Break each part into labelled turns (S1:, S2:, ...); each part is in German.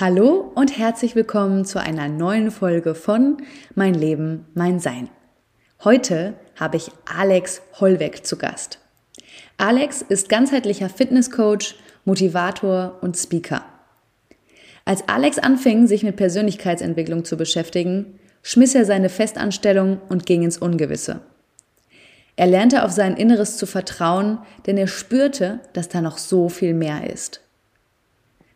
S1: Hallo und herzlich willkommen zu einer neuen Folge von Mein Leben, mein Sein. Heute habe ich Alex Hollweg zu Gast. Alex ist ganzheitlicher Fitnesscoach, Motivator und Speaker. Als Alex anfing, sich mit Persönlichkeitsentwicklung zu beschäftigen, schmiss er seine Festanstellung und ging ins Ungewisse. Er lernte auf sein Inneres zu vertrauen, denn er spürte, dass da noch so viel mehr ist.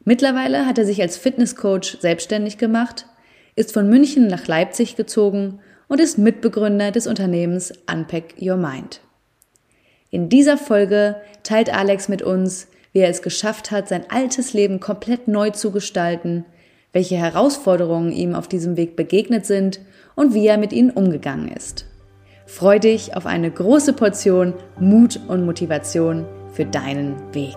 S1: Mittlerweile hat er sich als Fitnesscoach selbstständig gemacht, ist von München nach Leipzig gezogen und ist Mitbegründer des Unternehmens Unpack Your Mind. In dieser Folge teilt Alex mit uns, wie er es geschafft hat, sein altes Leben komplett neu zu gestalten, welche Herausforderungen ihm auf diesem Weg begegnet sind und wie er mit ihnen umgegangen ist. Freu dich auf eine große Portion Mut und Motivation für deinen Weg.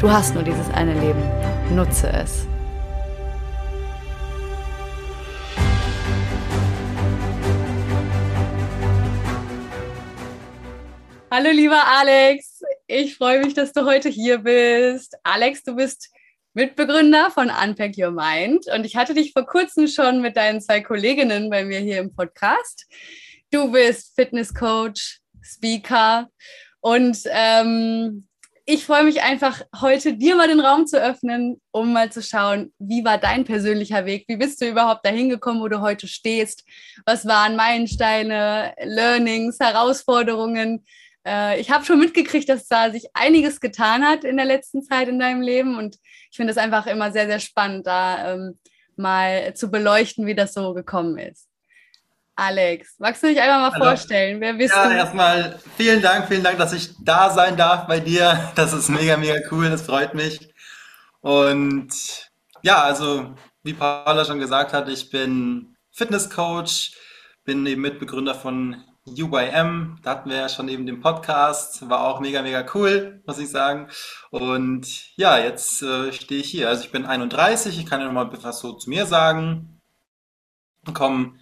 S1: Du hast nur dieses eine Leben Nutze es. Hallo lieber Alex, ich freue mich, dass du heute hier bist. Alex, du bist Mitbegründer von Unpack Your Mind und ich hatte dich vor kurzem schon mit deinen zwei Kolleginnen bei mir hier im Podcast. Du bist Fitnesscoach, Speaker und ähm, ich freue mich einfach, heute dir mal den Raum zu öffnen, um mal zu schauen, wie war dein persönlicher Weg? Wie bist du überhaupt dahin gekommen, wo du heute stehst? Was waren Meilensteine, Learnings, Herausforderungen? Äh, ich habe schon mitgekriegt, dass da sich einiges getan hat in der letzten Zeit in deinem Leben und ich finde es einfach immer sehr, sehr spannend, da ähm, mal zu beleuchten, wie das so gekommen ist. Alex, magst du dich einfach mal Hallo. vorstellen? Wer bist
S2: ja,
S1: du?
S2: Ja, erstmal vielen Dank, vielen Dank, dass ich da sein darf bei dir. Das ist mega, mega cool, das freut mich. Und ja, also wie Paula schon gesagt hat, ich bin Fitnesscoach, bin eben Mitbegründer von UYM. Da hatten wir ja schon eben den Podcast, war auch mega, mega cool, muss ich sagen. Und ja, jetzt äh, stehe ich hier. Also ich bin 31, ich kann ja noch mal etwas so zu mir sagen. Komme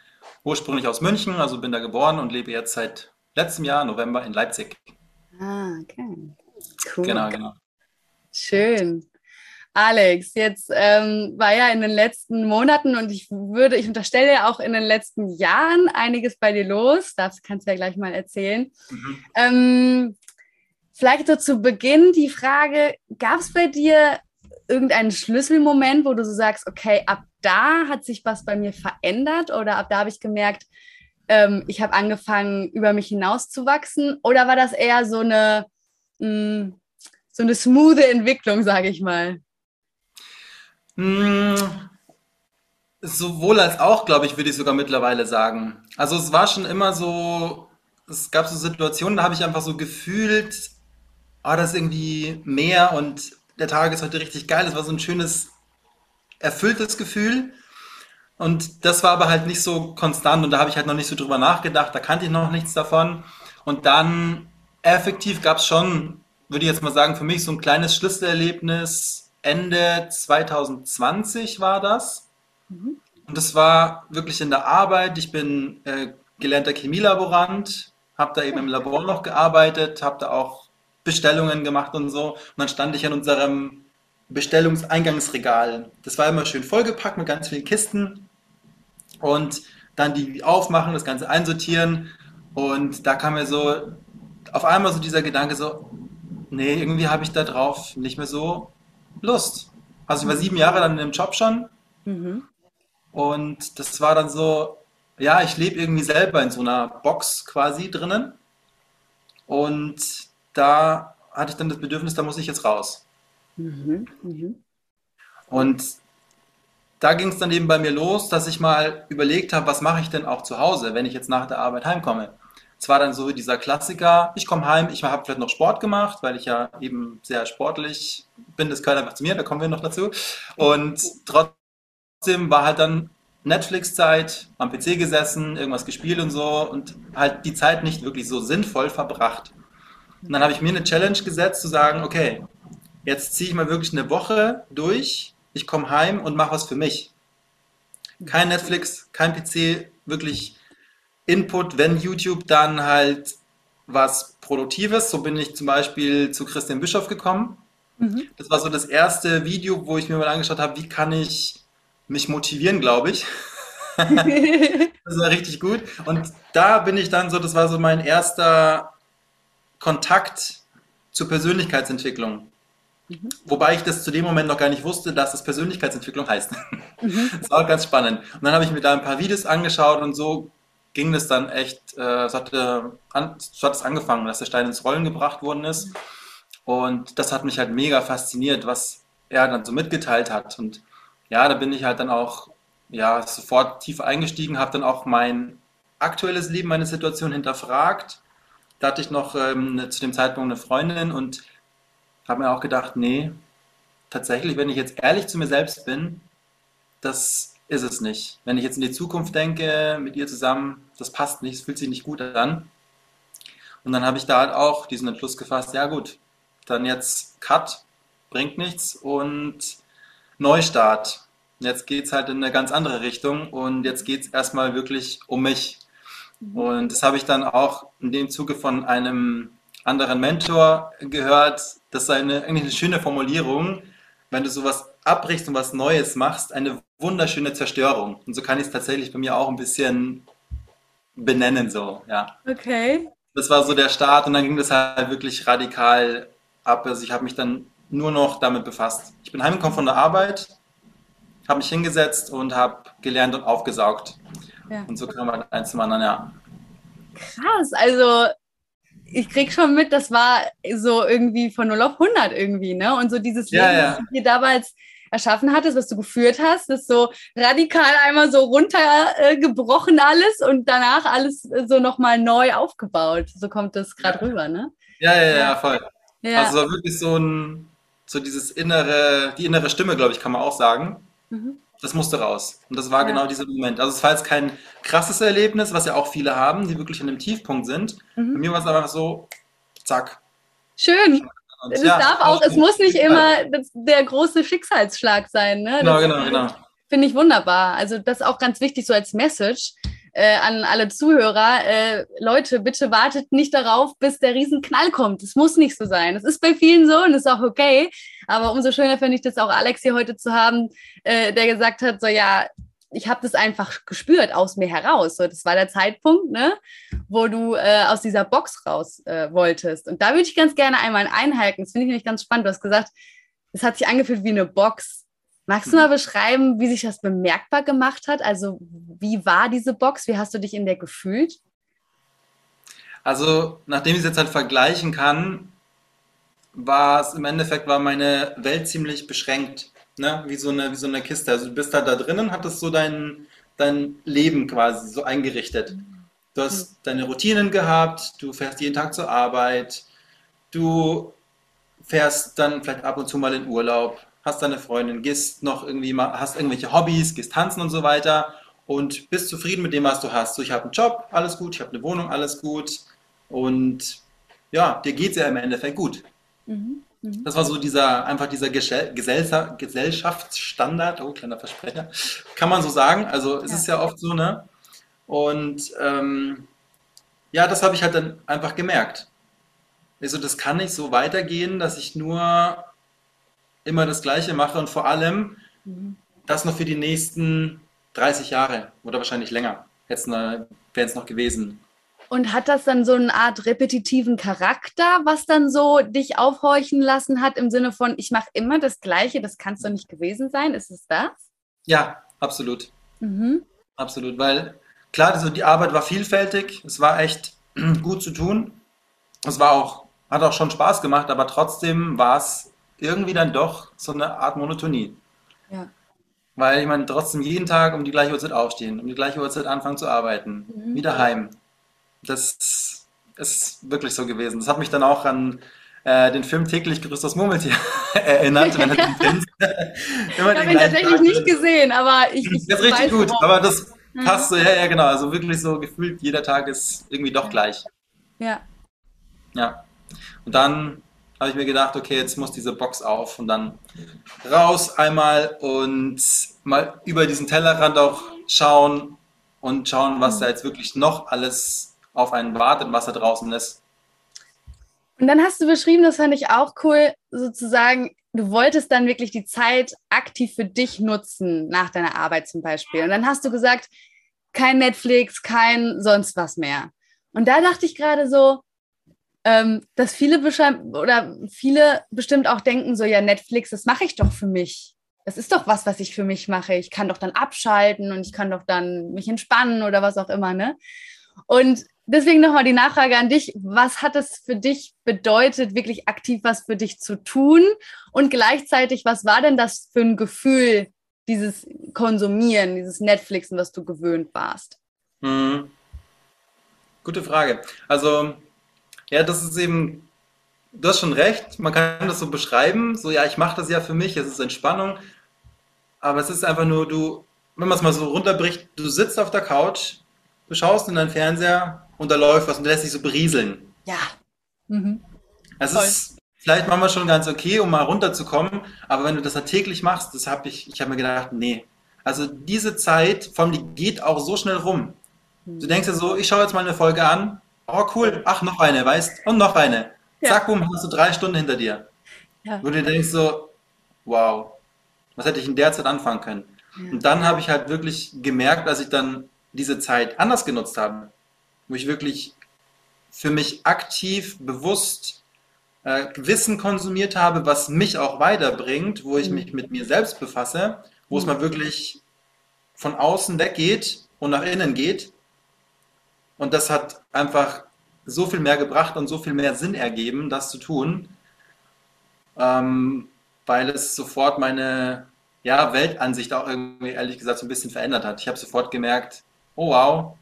S2: ursprünglich aus München, also bin da geboren und lebe jetzt seit letztem Jahr, November, in Leipzig.
S1: Ah, okay. Cool.
S2: Genau, genau.
S1: Schön. Alex, jetzt ähm, war ja in den letzten Monaten und ich würde, ich unterstelle ja auch in den letzten Jahren einiges bei dir los. Das kannst du ja gleich mal erzählen. Mhm. Ähm, vielleicht so zu Beginn die Frage: Gab es bei dir irgendeinen Schlüsselmoment, wo du so sagst, okay, ab da hat sich was bei mir verändert oder ab da habe ich gemerkt, ähm, ich habe angefangen, über mich hinaus zu wachsen? Oder war das eher so eine, mh, mm, so eine smooth Entwicklung, sage ich mal?
S2: Mm, sowohl als auch, glaube ich, würde ich sogar mittlerweile sagen. Also es war schon immer so, es gab so Situationen, da habe ich einfach so gefühlt, oh, das ist irgendwie mehr und der Tag ist heute richtig geil. Es war so ein schönes, erfülltes Gefühl. Und das war aber halt nicht so konstant und da habe ich halt noch nicht so drüber nachgedacht, da kannte ich noch nichts davon. Und dann effektiv gab es schon, würde ich jetzt mal sagen, für mich so ein kleines Schlüsselerlebnis. Ende 2020 war das. Mhm. Und das war wirklich in der Arbeit. Ich bin äh, gelernter Chemielaborant, habe da eben im Labor noch gearbeitet, habe da auch Bestellungen gemacht und so. Und dann stand ich an unserem Bestellungseingangsregal. Das war immer schön vollgepackt mit ganz vielen Kisten und dann die aufmachen, das Ganze einsortieren. Und da kam mir so auf einmal so dieser Gedanke so, nee, irgendwie habe ich da drauf nicht mehr so Lust. Also ich war sieben Jahre dann in dem Job schon. Mhm. Und das war dann so, ja, ich lebe irgendwie selber in so einer Box quasi drinnen. Und da hatte ich dann das Bedürfnis, da muss ich jetzt raus. Mhm, mh. Und da ging es dann eben bei mir los, dass ich mal überlegt habe, was mache ich denn auch zu Hause, wenn ich jetzt nach der Arbeit heimkomme. Es war dann so dieser Klassiker, ich komme heim, ich habe vielleicht noch Sport gemacht, weil ich ja eben sehr sportlich bin, das gehört einfach zu mir, da kommen wir noch dazu. Und trotzdem war halt dann Netflix-Zeit, am PC gesessen, irgendwas gespielt und so und halt die Zeit nicht wirklich so sinnvoll verbracht. Und dann habe ich mir eine Challenge gesetzt, zu sagen, okay, jetzt ziehe ich mal wirklich eine Woche durch, ich komme heim und mache was für mich. Kein Netflix, kein PC, wirklich Input, wenn YouTube, dann halt was Produktives. So bin ich zum Beispiel zu Christian Bischof gekommen. Mhm. Das war so das erste Video, wo ich mir mal angeschaut habe, wie kann ich mich motivieren, glaube ich. das war richtig gut. Und da bin ich dann so, das war so mein erster Kontakt zur Persönlichkeitsentwicklung. Mhm. Wobei ich das zu dem Moment noch gar nicht wusste, dass das Persönlichkeitsentwicklung heißt. Mhm. Das war ganz spannend. Und dann habe ich mir da ein paar Videos angeschaut und so ging das dann echt, äh, so, hatte, an, so hat es angefangen, dass der Stein ins Rollen gebracht worden ist. Und das hat mich halt mega fasziniert, was er dann so mitgeteilt hat. Und ja, da bin ich halt dann auch ja, sofort tief eingestiegen, habe dann auch mein aktuelles Leben, meine Situation hinterfragt. Da hatte ich noch ähm, zu dem Zeitpunkt eine Freundin und habe mir auch gedacht, nee, tatsächlich, wenn ich jetzt ehrlich zu mir selbst bin, das ist es nicht. Wenn ich jetzt in die Zukunft denke, mit ihr zusammen, das passt nicht, es fühlt sich nicht gut an. Und dann habe ich da halt auch diesen Entschluss gefasst, ja gut, dann jetzt Cut, bringt nichts und Neustart. Jetzt geht es halt in eine ganz andere Richtung und jetzt geht es erstmal wirklich um mich. Mhm. Und das habe ich dann auch in dem Zuge von einem anderen Mentor gehört. Das ist eine, eigentlich eine schöne Formulierung. Wenn du sowas abbrichst und was Neues machst, eine wunderschöne Zerstörung. Und so kann ich es tatsächlich bei mir auch ein bisschen benennen, so, ja.
S1: Okay.
S2: Das war so der Start und dann ging das halt wirklich radikal ab. Also ich habe mich dann nur noch damit befasst. Ich bin heimgekommen von der Arbeit, habe mich hingesetzt und habe gelernt und aufgesaugt. Ja. Und so kam man halt eins zum anderen, ja.
S1: Krass, also ich krieg schon mit, das war so irgendwie von 0 auf 100 irgendwie, ne? Und so dieses
S2: Leben, ja, ja. was
S1: du dir damals erschaffen hattest, was du geführt hast, ist so radikal einmal so runtergebrochen äh, alles und danach alles äh, so nochmal neu aufgebaut. So kommt das gerade rüber, ne?
S2: Ja, ja, ja, voll. Ja. Also wirklich so ein, so dieses innere, die innere Stimme, glaube ich, kann man auch sagen. Mhm. Das musste raus. Und das war ja. genau dieser Moment. Also es war jetzt kein krasses Erlebnis, was ja auch viele haben, die wirklich an einem Tiefpunkt sind. Mhm. Bei mir war es einfach so, zack.
S1: Schön. Und es ja, darf auch, es muss nicht immer das, der große Schicksalsschlag sein. Ne?
S2: Genau, genau, genau.
S1: Finde ich wunderbar. Also das ist auch ganz wichtig so als Message äh, an alle Zuhörer, äh, Leute, bitte wartet nicht darauf, bis der Riesenknall kommt. Es muss nicht so sein. Es ist bei vielen so und ist auch okay. Aber umso schöner finde ich das auch, Alex hier heute zu haben, äh, der gesagt hat, so ja, ich habe das einfach gespürt aus mir heraus. So, das war der Zeitpunkt, ne, wo du äh, aus dieser Box raus äh, wolltest. Und da würde ich ganz gerne einmal einhalten. Das finde ich nämlich ganz spannend. Du hast gesagt, es hat sich angefühlt wie eine Box. Magst du mal beschreiben, wie sich das bemerkbar gemacht hat? Also wie war diese Box? Wie hast du dich in der gefühlt?
S2: Also nachdem ich es jetzt halt vergleichen kann, war es im Endeffekt war meine Welt ziemlich beschränkt, ne? wie, so eine, wie so eine Kiste. Also du bist halt da drinnen, hattest so dein, dein Leben quasi so eingerichtet. Du hast deine Routinen gehabt, du fährst jeden Tag zur Arbeit, du fährst dann vielleicht ab und zu mal in Urlaub, hast deine Freundin, gehst noch irgendwie mal, hast irgendwelche Hobbys, gehst tanzen und so weiter und bist zufrieden mit dem, was du hast. So, ich habe einen Job, alles gut, ich habe eine Wohnung, alles gut und ja, dir geht es ja im Endeffekt gut. Mhm. Mhm. Das war so dieser, einfach dieser Gesellschaftsstandard, oh, kleiner Versprecher, kann man so sagen. Also es ja. ist ja oft so, ne? Und ähm, ja, das habe ich halt dann einfach gemerkt. Also das kann nicht so weitergehen, dass ich nur immer das Gleiche mache und vor allem das noch für die nächsten 30 Jahre oder wahrscheinlich länger. Wäre es noch gewesen.
S1: Und hat das dann so eine Art repetitiven Charakter, was dann so dich aufhorchen lassen hat im Sinne von, ich mache immer das Gleiche, das kann es doch nicht gewesen sein? Ist es das?
S2: Ja, absolut. Mhm. Absolut, weil klar, also die Arbeit war vielfältig, es war echt gut zu tun. Es war auch, hat auch schon Spaß gemacht, aber trotzdem war es irgendwie dann doch so eine Art Monotonie. Ja. Weil ich meine, trotzdem jeden Tag um die gleiche Uhrzeit aufstehen, um die gleiche Uhrzeit anfangen zu arbeiten, mhm. wieder heim. Das ist wirklich so gewesen. Das hat mich dann auch an äh, den Film täglich grüßt das Murmeltier erinnert. wenn den Prinz,
S1: ich habe ihn tatsächlich nicht gesehen, aber ich. ich
S2: das ist richtig gut, warum. aber das mhm. passt so, ja, ja, genau. Also wirklich so gefühlt, jeder Tag ist irgendwie doch gleich.
S1: Ja.
S2: Ja. Und dann habe ich mir gedacht, okay, jetzt muss diese Box auf und dann raus einmal und mal über diesen Tellerrand auch schauen und schauen, was da jetzt wirklich noch alles auf einen wartet, was da draußen ist.
S1: Und dann hast du beschrieben, das fand ich auch cool, sozusagen, du wolltest dann wirklich die Zeit aktiv für dich nutzen, nach deiner Arbeit zum Beispiel. Und dann hast du gesagt, kein Netflix, kein sonst was mehr. Und da dachte ich gerade so, ähm, dass viele oder viele bestimmt auch denken, so ja, Netflix, das mache ich doch für mich. Das ist doch was, was ich für mich mache. Ich kann doch dann abschalten und ich kann doch dann mich entspannen oder was auch immer, ne? Und deswegen nochmal die Nachfrage an dich. Was hat es für dich bedeutet, wirklich aktiv was für dich zu tun? Und gleichzeitig, was war denn das für ein Gefühl, dieses Konsumieren, dieses Netflixen, was du gewöhnt warst?
S2: Hm. Gute Frage. Also ja, das ist eben, du hast schon recht, man kann das so beschreiben, so ja, ich mache das ja für mich, es ist Entspannung, aber es ist einfach nur, du, wenn man es mal so runterbricht, du sitzt auf der Couch, du schaust in deinen Fernseher und da läuft was und du lässt dich so berieseln.
S1: Ja. Mhm.
S2: Es ist vielleicht manchmal schon ganz okay, um mal runterzukommen, aber wenn du das halt täglich machst, das habe ich, ich habe mir gedacht, nee. Also diese Zeit, vor allem die geht auch so schnell rum. Du denkst ja so, ich schaue jetzt mal eine Folge an, Oh, cool. Ach, noch eine, weißt Und noch eine. Ja. Zack, boom, hast du drei Stunden hinter dir. Ja. Wo du denkst so, wow, was hätte ich in der Zeit anfangen können? Ja. Und dann habe ich halt wirklich gemerkt, dass ich dann diese Zeit anders genutzt habe. Wo ich wirklich für mich aktiv, bewusst äh, Wissen konsumiert habe, was mich auch weiterbringt, wo ich mhm. mich mit mir selbst befasse, wo mhm. es mal wirklich von außen weggeht und nach innen geht und das hat einfach so viel mehr gebracht und so viel mehr Sinn ergeben, das zu tun, ähm, weil es sofort meine ja, Weltansicht auch irgendwie, ehrlich gesagt, so ein bisschen verändert hat. Ich habe sofort gemerkt, oh wow,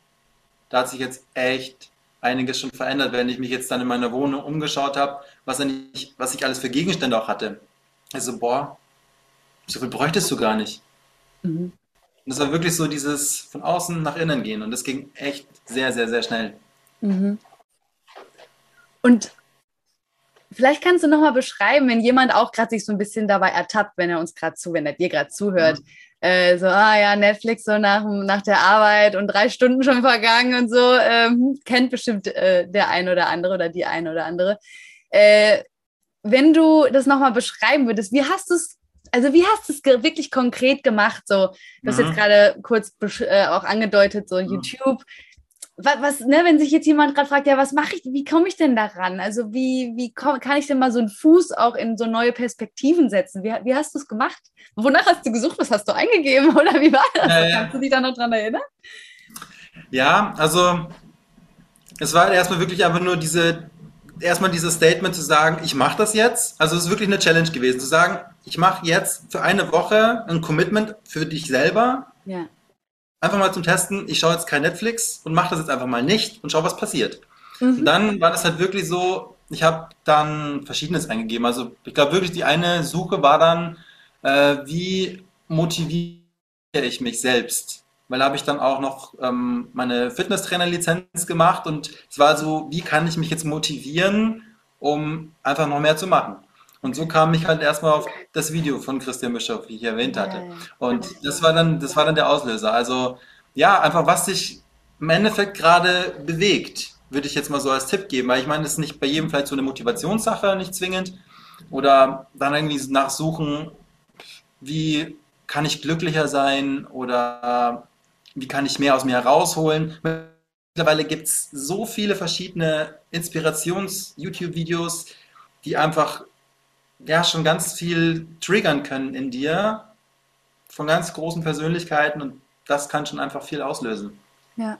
S2: da hat sich jetzt echt einiges schon verändert, wenn ich mich jetzt dann in meiner Wohnung umgeschaut habe, was, ich, was ich alles für Gegenstände auch hatte. Also, boah, so viel bräuchtest du gar nicht. Mhm. Und es war wirklich so dieses von außen nach innen gehen. Und das ging echt sehr, sehr, sehr schnell. Mhm.
S1: Und vielleicht kannst du nochmal beschreiben, wenn jemand auch gerade sich so ein bisschen dabei ertappt, wenn er uns gerade zu, wenn er dir gerade zuhört. Mhm. Äh, so, ah ja, Netflix so nach, nach der Arbeit und drei Stunden schon vergangen und so, ähm, kennt bestimmt äh, der eine oder andere oder die eine oder andere. Äh, wenn du das nochmal beschreiben würdest, wie hast du es also wie hast du es wirklich konkret gemacht? So, du hast jetzt mhm. gerade kurz äh, auch angedeutet, so mhm. YouTube. Was, was, ne, wenn sich jetzt jemand gerade fragt, ja, was mache ich, wie komme ich denn daran? Also wie, wie komm, kann ich denn mal so einen Fuß auch in so neue Perspektiven setzen? Wie, wie hast du es gemacht? Wonach hast du gesucht? Was hast du eingegeben? Oder wie war das? Ja. Kannst du dich da noch dran erinnern?
S2: Ja, also es war erstmal wirklich einfach nur diese, erstmal dieses Statement zu sagen, ich mache das jetzt. Also es ist wirklich eine Challenge gewesen, zu sagen, ich mache jetzt für eine Woche ein Commitment für dich selber. Ja. Einfach mal zum Testen, ich schaue jetzt kein Netflix und mache das jetzt einfach mal nicht und schaue, was passiert. Mhm. Und dann war das halt wirklich so, ich habe dann Verschiedenes eingegeben. Also ich glaube wirklich, die eine Suche war dann, äh, wie motiviere ich mich selbst? Weil da habe ich dann auch noch ähm, meine Fitnesstrainer-Lizenz gemacht und es war so, wie kann ich mich jetzt motivieren, um einfach noch mehr zu machen? Und so kam ich halt erstmal auf das Video von Christian Bischof, wie ich erwähnt hatte. Und das war dann, das war dann der Auslöser. Also ja, einfach was sich im Endeffekt gerade bewegt, würde ich jetzt mal so als Tipp geben, weil ich meine, das ist nicht bei jedem vielleicht so eine Motivationssache, nicht zwingend. Oder dann irgendwie nachsuchen, wie kann ich glücklicher sein oder wie kann ich mehr aus mir herausholen. Mittlerweile gibt es so viele verschiedene Inspirations-YouTube-Videos, die einfach ja schon ganz viel triggern können in dir von ganz großen Persönlichkeiten und das kann schon einfach viel auslösen.
S1: Ja.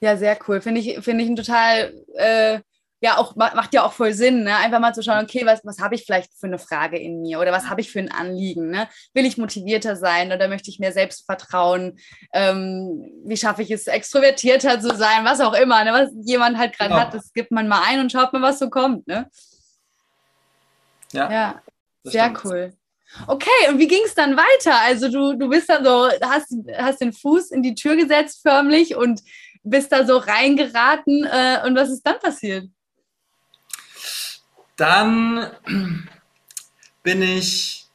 S1: Ja, sehr cool. Finde ich, finde ich ein total, äh, ja, auch macht ja auch voll Sinn, ne? Einfach mal zu schauen, okay, was, was habe ich vielleicht für eine Frage in mir oder was habe ich für ein Anliegen? Ne? Will ich motivierter sein oder möchte ich mir selbst vertrauen? Ähm, wie schaffe ich es, extrovertierter zu sein? Was auch immer, ne? was jemand halt gerade genau. hat, das gibt man mal ein und schaut mal, was so kommt. Ne? Ja, ja sehr stimmt. cool. Okay, und wie ging es dann weiter? Also du, du bist dann so, hast, hast den Fuß in die Tür gesetzt förmlich und bist da so reingeraten. Äh, und was ist dann passiert?
S2: Dann bin ich,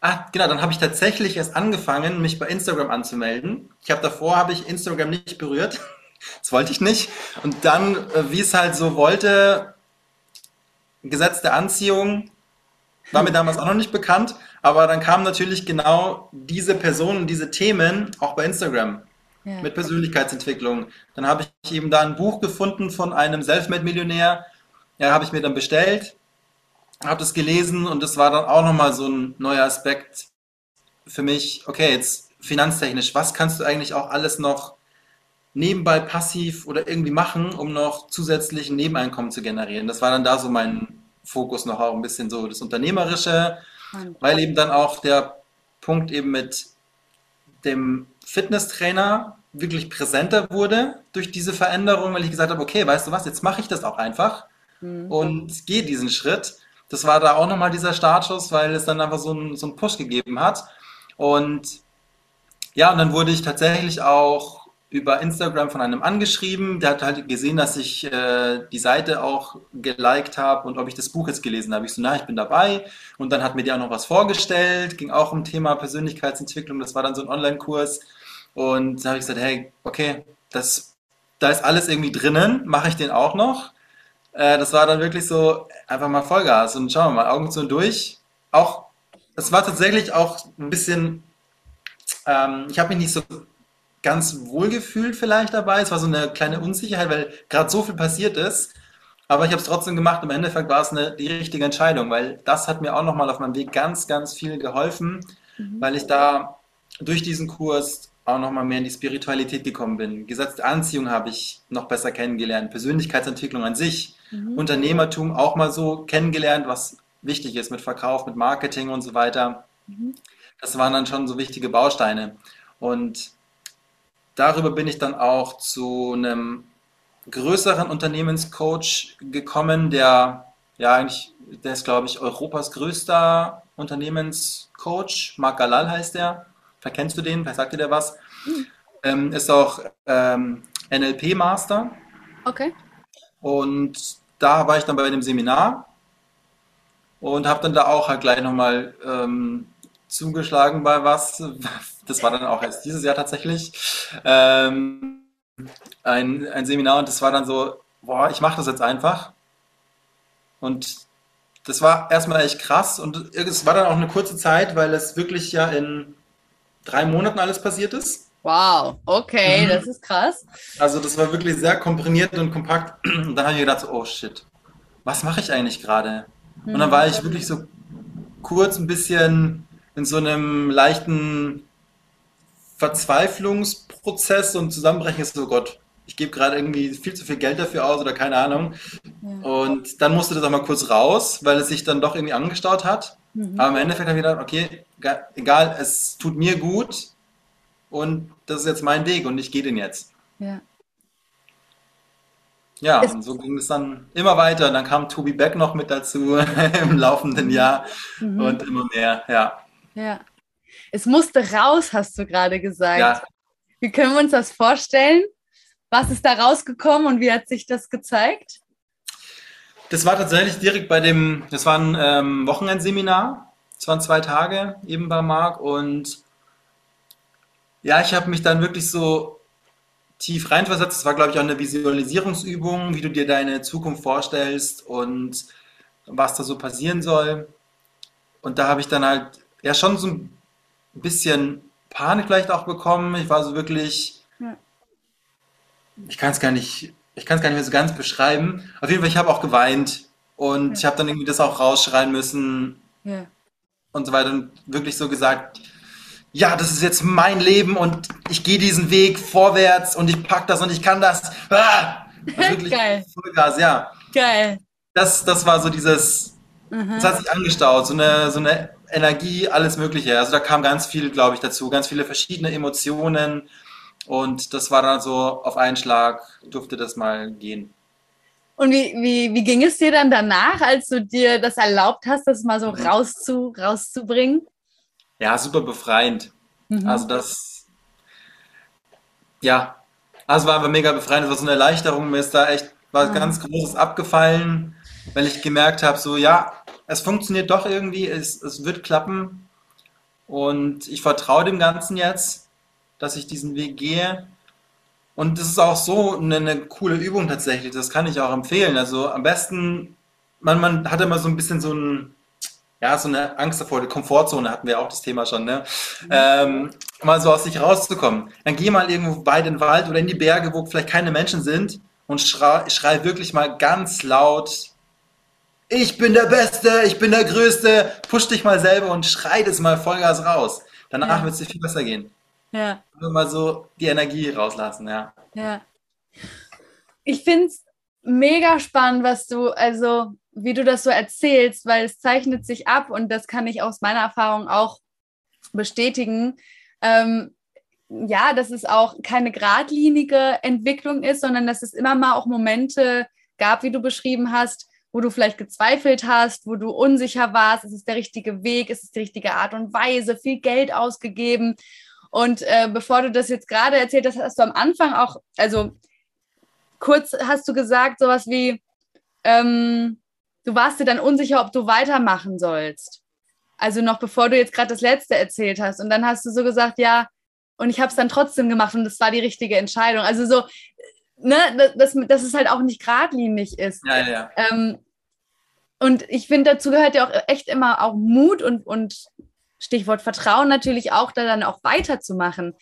S2: ah genau, dann habe ich tatsächlich erst angefangen, mich bei Instagram anzumelden. Ich habe davor, habe ich Instagram nicht berührt. Das wollte ich nicht. Und dann, äh, wie es halt so wollte, Gesetz der Anziehung, war mir damals auch noch nicht bekannt, aber dann kamen natürlich genau diese Personen, diese Themen auch bei Instagram ja. mit Persönlichkeitsentwicklung. Dann habe ich eben da ein Buch gefunden von einem Selfmade-Millionär, ja, habe ich mir dann bestellt, habe das gelesen und das war dann auch nochmal so ein neuer Aspekt für mich. Okay, jetzt finanztechnisch, was kannst du eigentlich auch alles noch nebenbei passiv oder irgendwie machen, um noch zusätzlich ein Nebeneinkommen zu generieren? Das war dann da so mein Fokus noch auch ein bisschen so das Unternehmerische, weil eben dann auch der Punkt eben mit dem Fitnesstrainer wirklich präsenter wurde durch diese Veränderung, weil ich gesagt habe, okay, weißt du was, jetzt mache ich das auch einfach mhm. und gehe diesen Schritt. Das war da auch nochmal dieser Startschuss, weil es dann einfach so einen so Push gegeben hat. Und ja, und dann wurde ich tatsächlich auch über Instagram von einem angeschrieben. Der hat halt gesehen, dass ich äh, die Seite auch geliked habe und ob ich das Buch jetzt gelesen habe. Ich so, na, ich bin dabei. Und dann hat mir die auch noch was vorgestellt, ging auch um Thema Persönlichkeitsentwicklung. Das war dann so ein Online-Kurs. Und da habe ich gesagt, hey, okay, das, da ist alles irgendwie drinnen, mache ich den auch noch. Äh, das war dann wirklich so einfach mal Vollgas und schauen wir mal, Augen zu und durch. Auch, es war tatsächlich auch ein bisschen, ähm, ich habe mich nicht so ganz wohlgefühlt vielleicht dabei. Es war so eine kleine Unsicherheit, weil gerade so viel passiert ist. Aber ich habe es trotzdem gemacht. Im Endeffekt war es eine, die richtige Entscheidung, weil das hat mir auch nochmal auf meinem Weg ganz, ganz viel geholfen, mhm. weil ich da durch diesen Kurs auch nochmal mehr in die Spiritualität gekommen bin. Gesetzte Anziehung habe ich noch besser kennengelernt, Persönlichkeitsentwicklung an sich, mhm. Unternehmertum auch mal so kennengelernt, was wichtig ist mit Verkauf, mit Marketing und so weiter. Mhm. Das waren dann schon so wichtige Bausteine. Und darüber bin ich dann auch zu einem größeren Unternehmenscoach gekommen, der ja eigentlich, der ist glaube ich Europas größter Unternehmenscoach, Marc Galal heißt der. Verkennst du den? Vielleicht sagt dir der was? Mhm. Ähm, ist auch ähm, NLP-Master.
S1: Okay.
S2: Und da war ich dann bei einem Seminar und habe dann da auch halt gleich nochmal ähm, zugeschlagen bei was, das war dann auch erst dieses Jahr tatsächlich, ähm, ein, ein Seminar und das war dann so, boah, ich mache das jetzt einfach. Und das war erstmal echt krass und es war dann auch eine kurze Zeit, weil es wirklich ja in drei Monaten alles passiert ist.
S1: Wow, okay, mhm. das ist krass.
S2: Also das war wirklich sehr komprimiert und kompakt. Und dann habe ich gedacht, oh shit, was mache ich eigentlich gerade? Und dann war ich wirklich so kurz ein bisschen in so einem leichten Verzweiflungsprozess und Zusammenbrechen ist so, Gott, ich gebe gerade irgendwie viel zu viel Geld dafür aus oder keine Ahnung. Ja. Und dann musste das auch mal kurz raus, weil es sich dann doch irgendwie angestaut hat. Mhm. Aber im Endeffekt habe ich gedacht, okay, egal, es tut mir gut und das ist jetzt mein Weg und ich gehe den jetzt.
S1: Ja.
S2: Ja, und so ging es dann immer weiter. Dann kam Tobi Beck noch mit dazu im laufenden Jahr mhm. und immer mehr, ja.
S1: Ja. Es musste raus, hast du gerade gesagt. Ja. Wie können wir uns das vorstellen? Was ist da rausgekommen und wie hat sich das gezeigt?
S2: Das war tatsächlich direkt bei dem, das war ein ähm, Wochenendseminar. Es waren zwei Tage eben bei Marc und ja, ich habe mich dann wirklich so tief reinversetzt. Es war, glaube ich, auch eine Visualisierungsübung, wie du dir deine Zukunft vorstellst und was da so passieren soll. Und da habe ich dann halt ja schon so ein bisschen Panik vielleicht auch bekommen. Ich war so wirklich, ja. ich kann es gar nicht, ich kann es gar nicht mehr so ganz beschreiben. Auf jeden Fall, ich habe auch geweint und ja. ich habe dann irgendwie das auch rausschreien müssen ja. und so weiter und wirklich so gesagt, ja, das ist jetzt mein Leben und ich gehe diesen Weg vorwärts und ich pack das und ich kann das. Ah! Also wirklich Geil. Vollgas, ja.
S1: Geil.
S2: Das, das war so dieses, mhm. das hat sich angestaut, so eine, so eine Energie, alles Mögliche. Also da kam ganz viel, glaube ich, dazu, ganz viele verschiedene Emotionen. Und das war dann so auf einen Schlag, durfte das mal gehen.
S1: Und wie, wie, wie ging es dir dann danach, als du dir das erlaubt hast, das mal so
S2: Mhm.
S1: rauszu, rauszubringen?
S2: Ja, super befreiend.
S1: Mhm.
S2: Also das, ja, also war aber mega befreiend. Es war so eine Erleichterung. Mir ist da echt was
S1: Ah.
S2: ganz Großes abgefallen, weil ich gemerkt habe, so ja, es funktioniert doch irgendwie, es, es wird klappen. Und ich vertraue dem Ganzen jetzt, dass ich diesen Weg gehe. Und das ist auch so eine, eine coole Übung tatsächlich. Das kann ich auch empfehlen. Also am besten, man, man hat immer so ein bisschen so ein, ja, so eine Angst davor, die Komfortzone hatten wir auch das Thema schon, ne? Ähm, mal so aus sich rauszukommen. Dann geh mal irgendwo weit in den Wald oder in die Berge, wo vielleicht keine Menschen sind und schrei, schrei wirklich mal ganz laut. Ich bin der Beste, ich bin der Größte. Push dich mal selber und schrei das mal Vollgas raus. Danach
S1: Ja.
S2: wird es dir viel besser gehen.
S1: Ja.
S2: Nur mal so die Energie rauslassen, ja.
S1: Ja. Ich finde es mega spannend, was du, also wie du das so erzählst, weil es zeichnet sich ab und das kann ich aus meiner Erfahrung auch bestätigen. Ähm, ja, dass es auch keine geradlinige Entwicklung ist, sondern dass es immer mal auch Momente gab, wie du beschrieben hast, wo du vielleicht gezweifelt hast, wo du unsicher warst, ist es der richtige Weg, ist es die richtige Art und Weise, viel Geld ausgegeben. Und äh, bevor du das jetzt gerade erzählt hast, hast du am Anfang auch, also kurz hast du gesagt, sowas wie, ähm, du warst dir dann unsicher, ob du weitermachen sollst. Also noch bevor du jetzt gerade das letzte erzählt hast. Und dann hast du so gesagt, ja, und ich habe es dann trotzdem gemacht und das war die richtige Entscheidung. Also so, ne, dass, dass es halt auch nicht geradlinig ist.
S2: Ja, ja.
S1: Ähm, und ich finde, dazu gehört ja auch echt immer auch Mut und, und Stichwort Vertrauen natürlich auch, da dann auch weiterzumachen.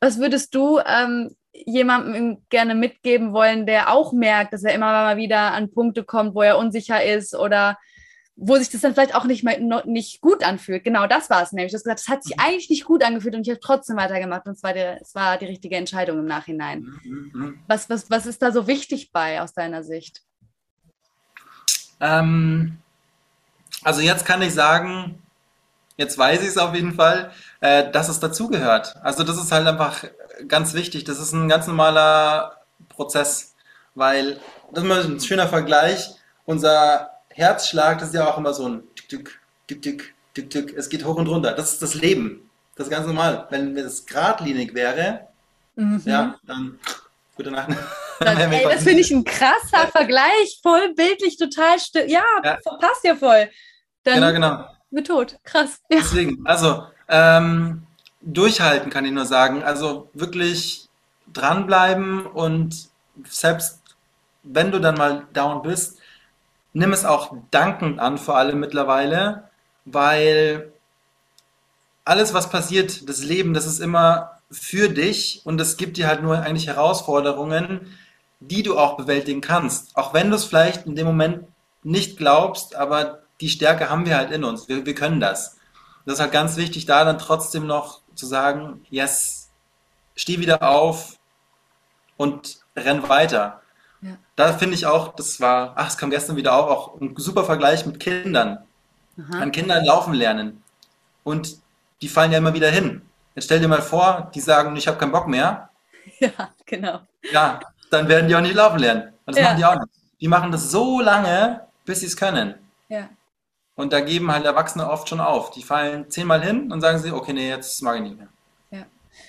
S1: Was würdest du ähm, jemandem gerne mitgeben wollen, der auch merkt, dass er immer mal wieder an Punkte kommt, wo er unsicher ist oder wo sich das dann vielleicht auch nicht, mal, nicht gut anfühlt? Genau das war es nämlich. Du hast gesagt, es hat sich eigentlich nicht gut angefühlt und ich habe trotzdem weitergemacht und es war, der, es war die richtige Entscheidung im Nachhinein.
S2: Mhm, mhm.
S1: Was, was, was ist da so wichtig bei aus deiner Sicht?
S2: Ähm, also jetzt kann ich sagen, jetzt weiß ich es auf jeden Fall, äh, dass es dazugehört. Also das ist halt einfach ganz wichtig. Das ist ein ganz normaler Prozess, weil das ist mal ein schöner Vergleich. Unser Herzschlag, das ist ja auch immer so ein Tick, Tick, Tick, Tick, Tick. Es geht hoch und runter. Das ist das Leben. Das ist ganz normal. Wenn es geradlinig wäre,
S1: Mhm.
S2: ja, dann gute Nacht.
S1: Das, ey, das finde ich ein krasser Vergleich, voll bildlich, total still. Ja,
S2: Ja.
S1: passt ja voll. Dann
S2: Genau, genau.
S1: wird tot. Krass. Ja.
S2: Deswegen, also ähm, durchhalten kann ich nur sagen. Also wirklich dranbleiben und selbst wenn du dann mal down bist, nimm es auch dankend an, vor allem mittlerweile, weil alles, was passiert, das Leben, das ist immer für dich und es gibt dir halt nur eigentlich Herausforderungen, die du auch bewältigen kannst. Auch wenn du es vielleicht in dem Moment nicht glaubst, aber die Stärke haben wir halt in uns. Wir, wir können das. Das ist halt ganz wichtig, da dann trotzdem noch zu sagen, yes, steh wieder auf und renn weiter. Da finde ich auch, das war, ach, es kam gestern wieder auf, auch ein super Vergleich mit Kindern.
S1: Aha.
S2: An Kindern laufen lernen. Und die fallen ja immer wieder hin. Jetzt stell dir mal vor, die sagen, ich habe keinen Bock mehr.
S1: ja, genau.
S2: Ja, dann werden die auch nicht laufen lernen. Und das
S1: Ja.
S2: machen die auch nicht. Die machen das so lange, bis sie es können.
S1: Ja.
S2: Und da geben halt Erwachsene oft schon auf. Die fallen zehnmal hin und sagen sie, okay, nee, jetzt mag ich nicht mehr.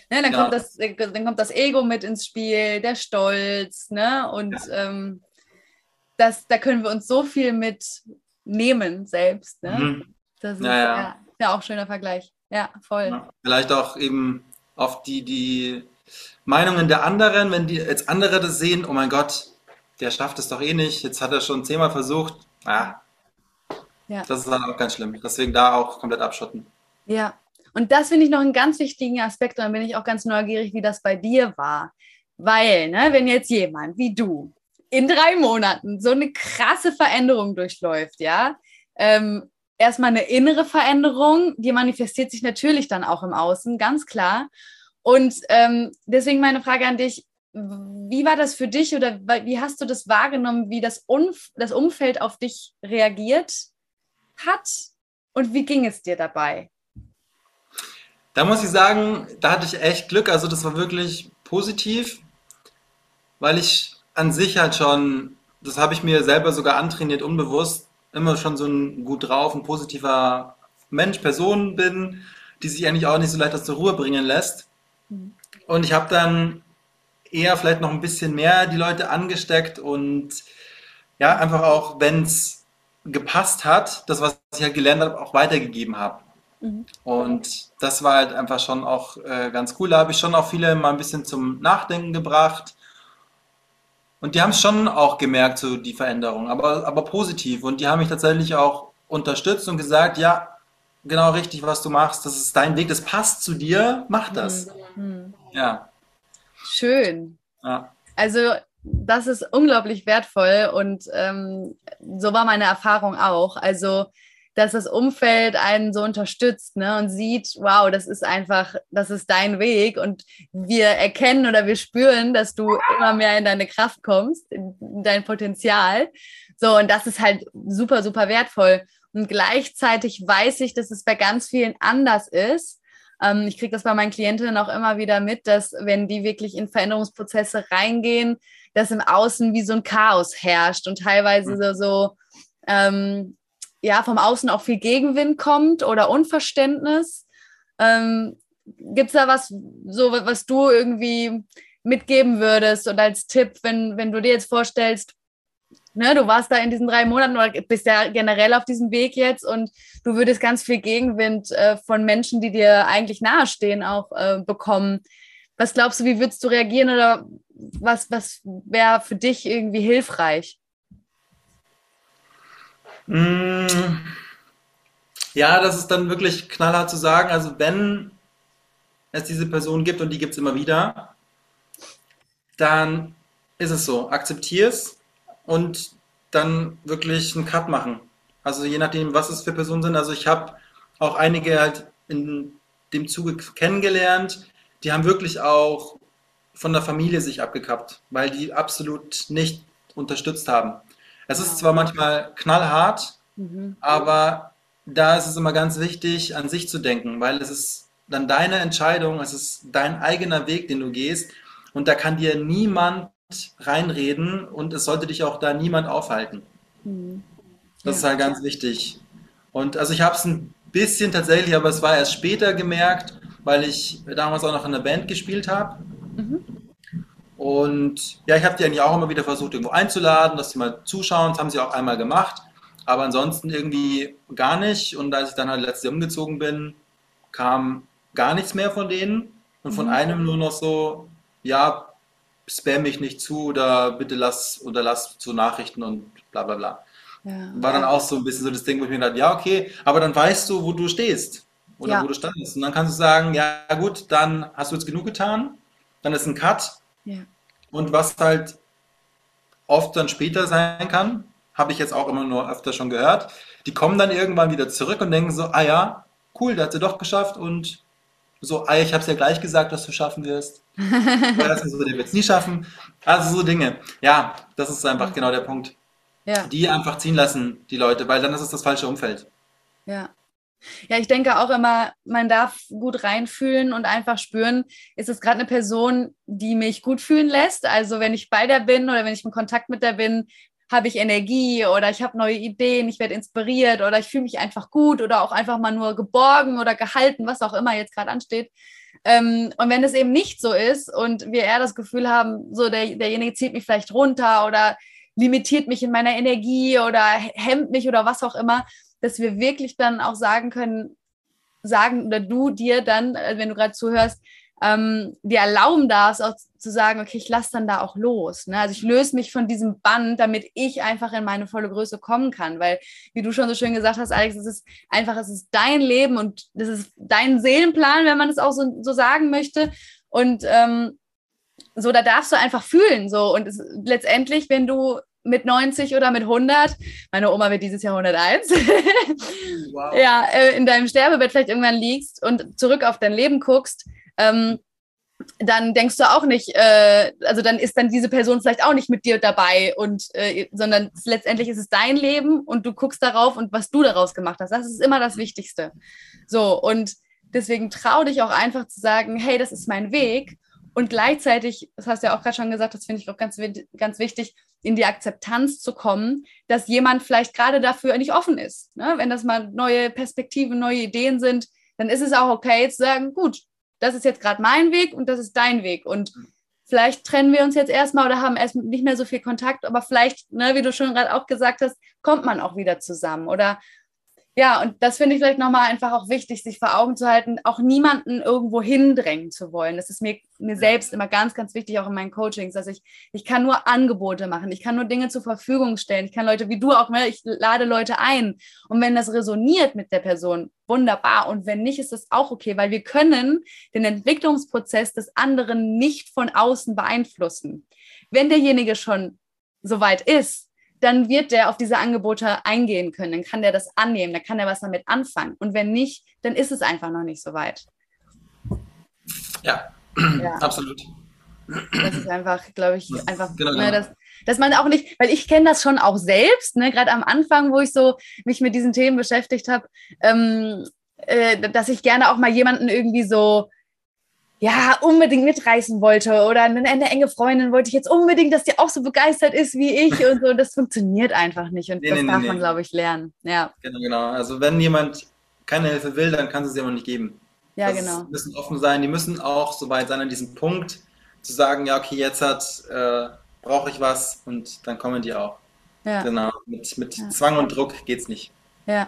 S1: Ne, dann,
S2: Ja.
S1: kommt das, dann kommt das Ego mit ins Spiel, der Stolz, ne? Und ähm, das, da können wir uns so viel mit nehmen selbst. Ne?
S2: Mhm.
S1: Das ist
S2: Ja, ja.
S1: ja. ja auch ein schöner Vergleich. Ja, voll.
S2: Ja. Vielleicht auch eben auf die, die Meinungen der anderen, wenn die jetzt andere das sehen, oh mein Gott, der schafft es doch eh nicht, jetzt hat er schon zehnmal versucht. Ah,
S1: Ja.
S2: das ist dann auch ganz schlimm. Deswegen da auch komplett abschotten.
S1: Ja, und das finde ich noch einen ganz wichtigen Aspekt. Und dann bin ich auch ganz neugierig, wie das bei dir war. Weil, ne, wenn jetzt jemand wie du in drei Monaten so eine krasse Veränderung durchläuft, ja, ähm, erstmal eine innere Veränderung, die manifestiert sich natürlich dann auch im Außen, ganz klar. Und ähm, deswegen meine Frage an dich, wie war das für dich oder wie hast du das wahrgenommen, wie das, Umf das Umfeld auf dich reagiert hat und wie ging es dir dabei?
S2: Da muss ich sagen, da hatte ich echt Glück. Also das war wirklich positiv, weil ich an sich halt schon das habe ich mir selber sogar antrainiert, unbewusst, immer schon so ein gut drauf, ein positiver Mensch, Person bin, die sich eigentlich auch nicht so leicht aus der Ruhe bringen lässt. Mhm. Und ich habe dann eher vielleicht noch ein bisschen mehr die Leute angesteckt und ja, einfach auch, wenn es gepasst hat, das, was ich halt gelernt habe, auch weitergegeben habe. Mhm. Und das war halt einfach schon auch äh, ganz cool. Da habe ich schon auch viele mal ein bisschen zum Nachdenken gebracht. Und die haben es schon auch gemerkt, so die Veränderung, aber, aber positiv. Und die haben mich tatsächlich auch unterstützt und gesagt, ja, genau richtig, was du machst, das ist dein Weg, das passt zu dir, mach das. Mhm. Ja.
S1: Schön. Ja. Also das ist unglaublich wertvoll und ähm, so war meine Erfahrung auch. Also dass das Umfeld einen so unterstützt ne, und sieht, wow, das ist einfach, das ist dein Weg und wir erkennen oder wir spüren, dass du immer mehr in deine Kraft kommst, in, in dein Potenzial. So, und das ist halt super, super wertvoll. Und gleichzeitig weiß ich, dass es bei ganz vielen anders ist. Ähm, ich kriege das bei meinen Klientinnen auch immer wieder mit, dass wenn die wirklich in Veränderungsprozesse reingehen, dass im Außen wie so ein Chaos herrscht und teilweise mhm. so, so ähm, ja, vom Außen auch viel Gegenwind kommt oder Unverständnis. Ähm, Gibt es da was, so, was du irgendwie mitgeben würdest und als Tipp, wenn, wenn du dir jetzt vorstellst, ne, du warst da in diesen drei Monaten oder bist ja generell auf diesem Weg jetzt und du würdest ganz viel Gegenwind äh, von Menschen, die dir eigentlich nahestehen, auch äh, bekommen. Was glaubst du, wie würdest du reagieren oder was, was wäre für dich irgendwie hilfreich?
S2: Mm. Ja, das ist dann wirklich knallhart zu sagen. Also wenn es diese Person gibt und die gibt es immer wieder, dann ist es so. Akzeptier es und dann wirklich einen Cut machen. Also je nachdem, was es für Personen sind. Also ich habe auch einige halt in dem Zuge kennengelernt, die haben wirklich auch von der Familie sich abgekappt, weil die absolut nicht unterstützt haben. Es ist zwar manchmal knallhart, mhm. aber da ist es immer ganz wichtig, an sich zu denken, weil es ist dann deine Entscheidung, es ist dein eigener Weg, den du gehst und da kann dir niemand reinreden und es sollte dich auch da niemand aufhalten. Mhm. Das ja. ist halt ganz wichtig. Und also ich habe es ein bisschen tatsächlich, aber es war erst später gemerkt, weil ich damals auch noch in der Band gespielt habe. Mhm. Und ja, ich habe die eigentlich auch immer wieder versucht, irgendwo einzuladen, dass sie mal zuschauen. Das haben sie auch einmal gemacht. Aber ansonsten irgendwie gar nicht. Und als ich dann halt letztes Jahr umgezogen bin, kam gar nichts mehr von denen. Und von mhm. einem nur noch so, ja, spam mich nicht zu oder bitte lass oder lass zu Nachrichten und bla bla bla. Ja. War dann auch so ein bisschen so das Ding, wo ich mir gedacht, ja, okay, aber dann weißt du, wo du stehst oder ja. wo du standest. Und dann kannst du sagen, ja gut, dann hast du jetzt genug getan, dann ist ein Cut ja. Und was halt oft dann später sein kann, habe ich jetzt auch immer nur öfter schon gehört, die kommen dann irgendwann wieder zurück und denken so, ah ja, cool, der hat sie doch geschafft und so, ah, ich habe es ja gleich gesagt, dass du schaffen wirst. das ist so, der wird es nie schaffen. Also so Dinge. Ja, das ist einfach genau der Punkt. Ja. Die einfach ziehen lassen, die Leute, weil dann ist es das falsche Umfeld.
S1: Ja. Ja, ich denke auch immer, man darf gut reinfühlen und einfach spüren, ist es gerade eine Person, die mich gut fühlen lässt. Also wenn ich bei der bin oder wenn ich in Kontakt mit der bin, habe ich Energie oder ich habe neue Ideen, ich werde inspiriert oder ich fühle mich einfach gut oder auch einfach mal nur geborgen oder gehalten, was auch immer jetzt gerade ansteht. Ähm, und wenn es eben nicht so ist und wir eher das Gefühl haben, so der, derjenige zieht mich vielleicht runter oder limitiert mich in meiner Energie oder hemmt mich oder was auch immer, dass wir wirklich dann auch sagen können, sagen oder du dir dann, äh, wenn du gerade zuhörst, ähm, dir erlauben darfst, auch zu sagen, okay, ich lasse dann da auch los. Ne? Also ich löse mich von diesem Band, damit ich einfach in meine volle Größe kommen kann. Weil, wie du schon so schön gesagt hast, Alex, es ist einfach, es ist dein Leben und das ist dein Seelenplan, wenn man es auch so, so sagen möchte. Und ähm, so, da darfst du einfach fühlen. So. Und es, letztendlich, wenn du mit 90 oder mit 100. Meine Oma wird dieses Jahr 101. wow. Ja, äh, in deinem Sterbebett vielleicht irgendwann liegst und zurück auf dein Leben guckst, ähm, dann denkst du auch nicht, äh, also dann ist dann diese Person vielleicht auch nicht mit dir dabei und äh, sondern letztendlich ist es dein Leben und du guckst darauf und was du daraus gemacht hast. Das ist immer das Wichtigste. So und deswegen trau dich auch einfach zu sagen, hey, das ist mein Weg und gleichzeitig, das hast du ja auch gerade schon gesagt, das finde ich auch ganz, ganz wichtig, in die Akzeptanz zu kommen, dass jemand vielleicht gerade dafür nicht offen ist. Ne? Wenn das mal neue Perspektiven, neue Ideen sind, dann ist es auch okay zu sagen, gut, das ist jetzt gerade mein Weg und das ist dein Weg. Und vielleicht trennen wir uns jetzt erstmal oder haben erst nicht mehr so viel Kontakt, aber vielleicht, ne, wie du schon gerade auch gesagt hast, kommt man auch wieder zusammen. Oder ja, und das finde ich vielleicht nochmal einfach auch wichtig, sich vor Augen zu halten, auch niemanden irgendwo hindrängen zu wollen. Das ist mir, mir selbst immer ganz, ganz wichtig, auch in meinen Coachings, dass ich, ich kann nur Angebote machen, ich kann nur Dinge zur Verfügung stellen, ich kann Leute wie du auch, ne, ich lade Leute ein. Und wenn das resoniert mit der Person, wunderbar. Und wenn nicht, ist das auch okay, weil wir können den Entwicklungsprozess des anderen nicht von außen beeinflussen. Wenn derjenige schon so weit ist, dann wird der auf diese Angebote eingehen können, dann kann der das annehmen, dann kann er was damit anfangen. Und wenn nicht, dann ist es einfach noch nicht so weit.
S2: Ja, ja. absolut.
S1: Das ist einfach, glaube ich, einfach, genau, ne, genau. dass, dass man auch nicht, weil ich kenne das schon auch selbst, ne, gerade am Anfang, wo ich so mich mit diesen Themen beschäftigt habe, ähm, äh, dass ich gerne auch mal jemanden irgendwie so ja, unbedingt mitreißen wollte oder eine, eine, enge Freundin wollte ich jetzt unbedingt, dass die auch so begeistert ist wie ich und so. Das funktioniert einfach nicht und nee, das nee, darf nee, man, glaube ich, lernen. Ja.
S2: Genau, genau. Also wenn jemand keine Hilfe will, dann kann sie sie auch nicht geben.
S1: Ja, das genau.
S2: Die müssen offen sein, die müssen auch so weit sein an diesem Punkt zu sagen, ja, okay, jetzt hat, äh, brauche ich was und dann kommen die auch. Ja. Genau. Mit, mit ja. Zwang und Druck geht es nicht.
S1: Ja.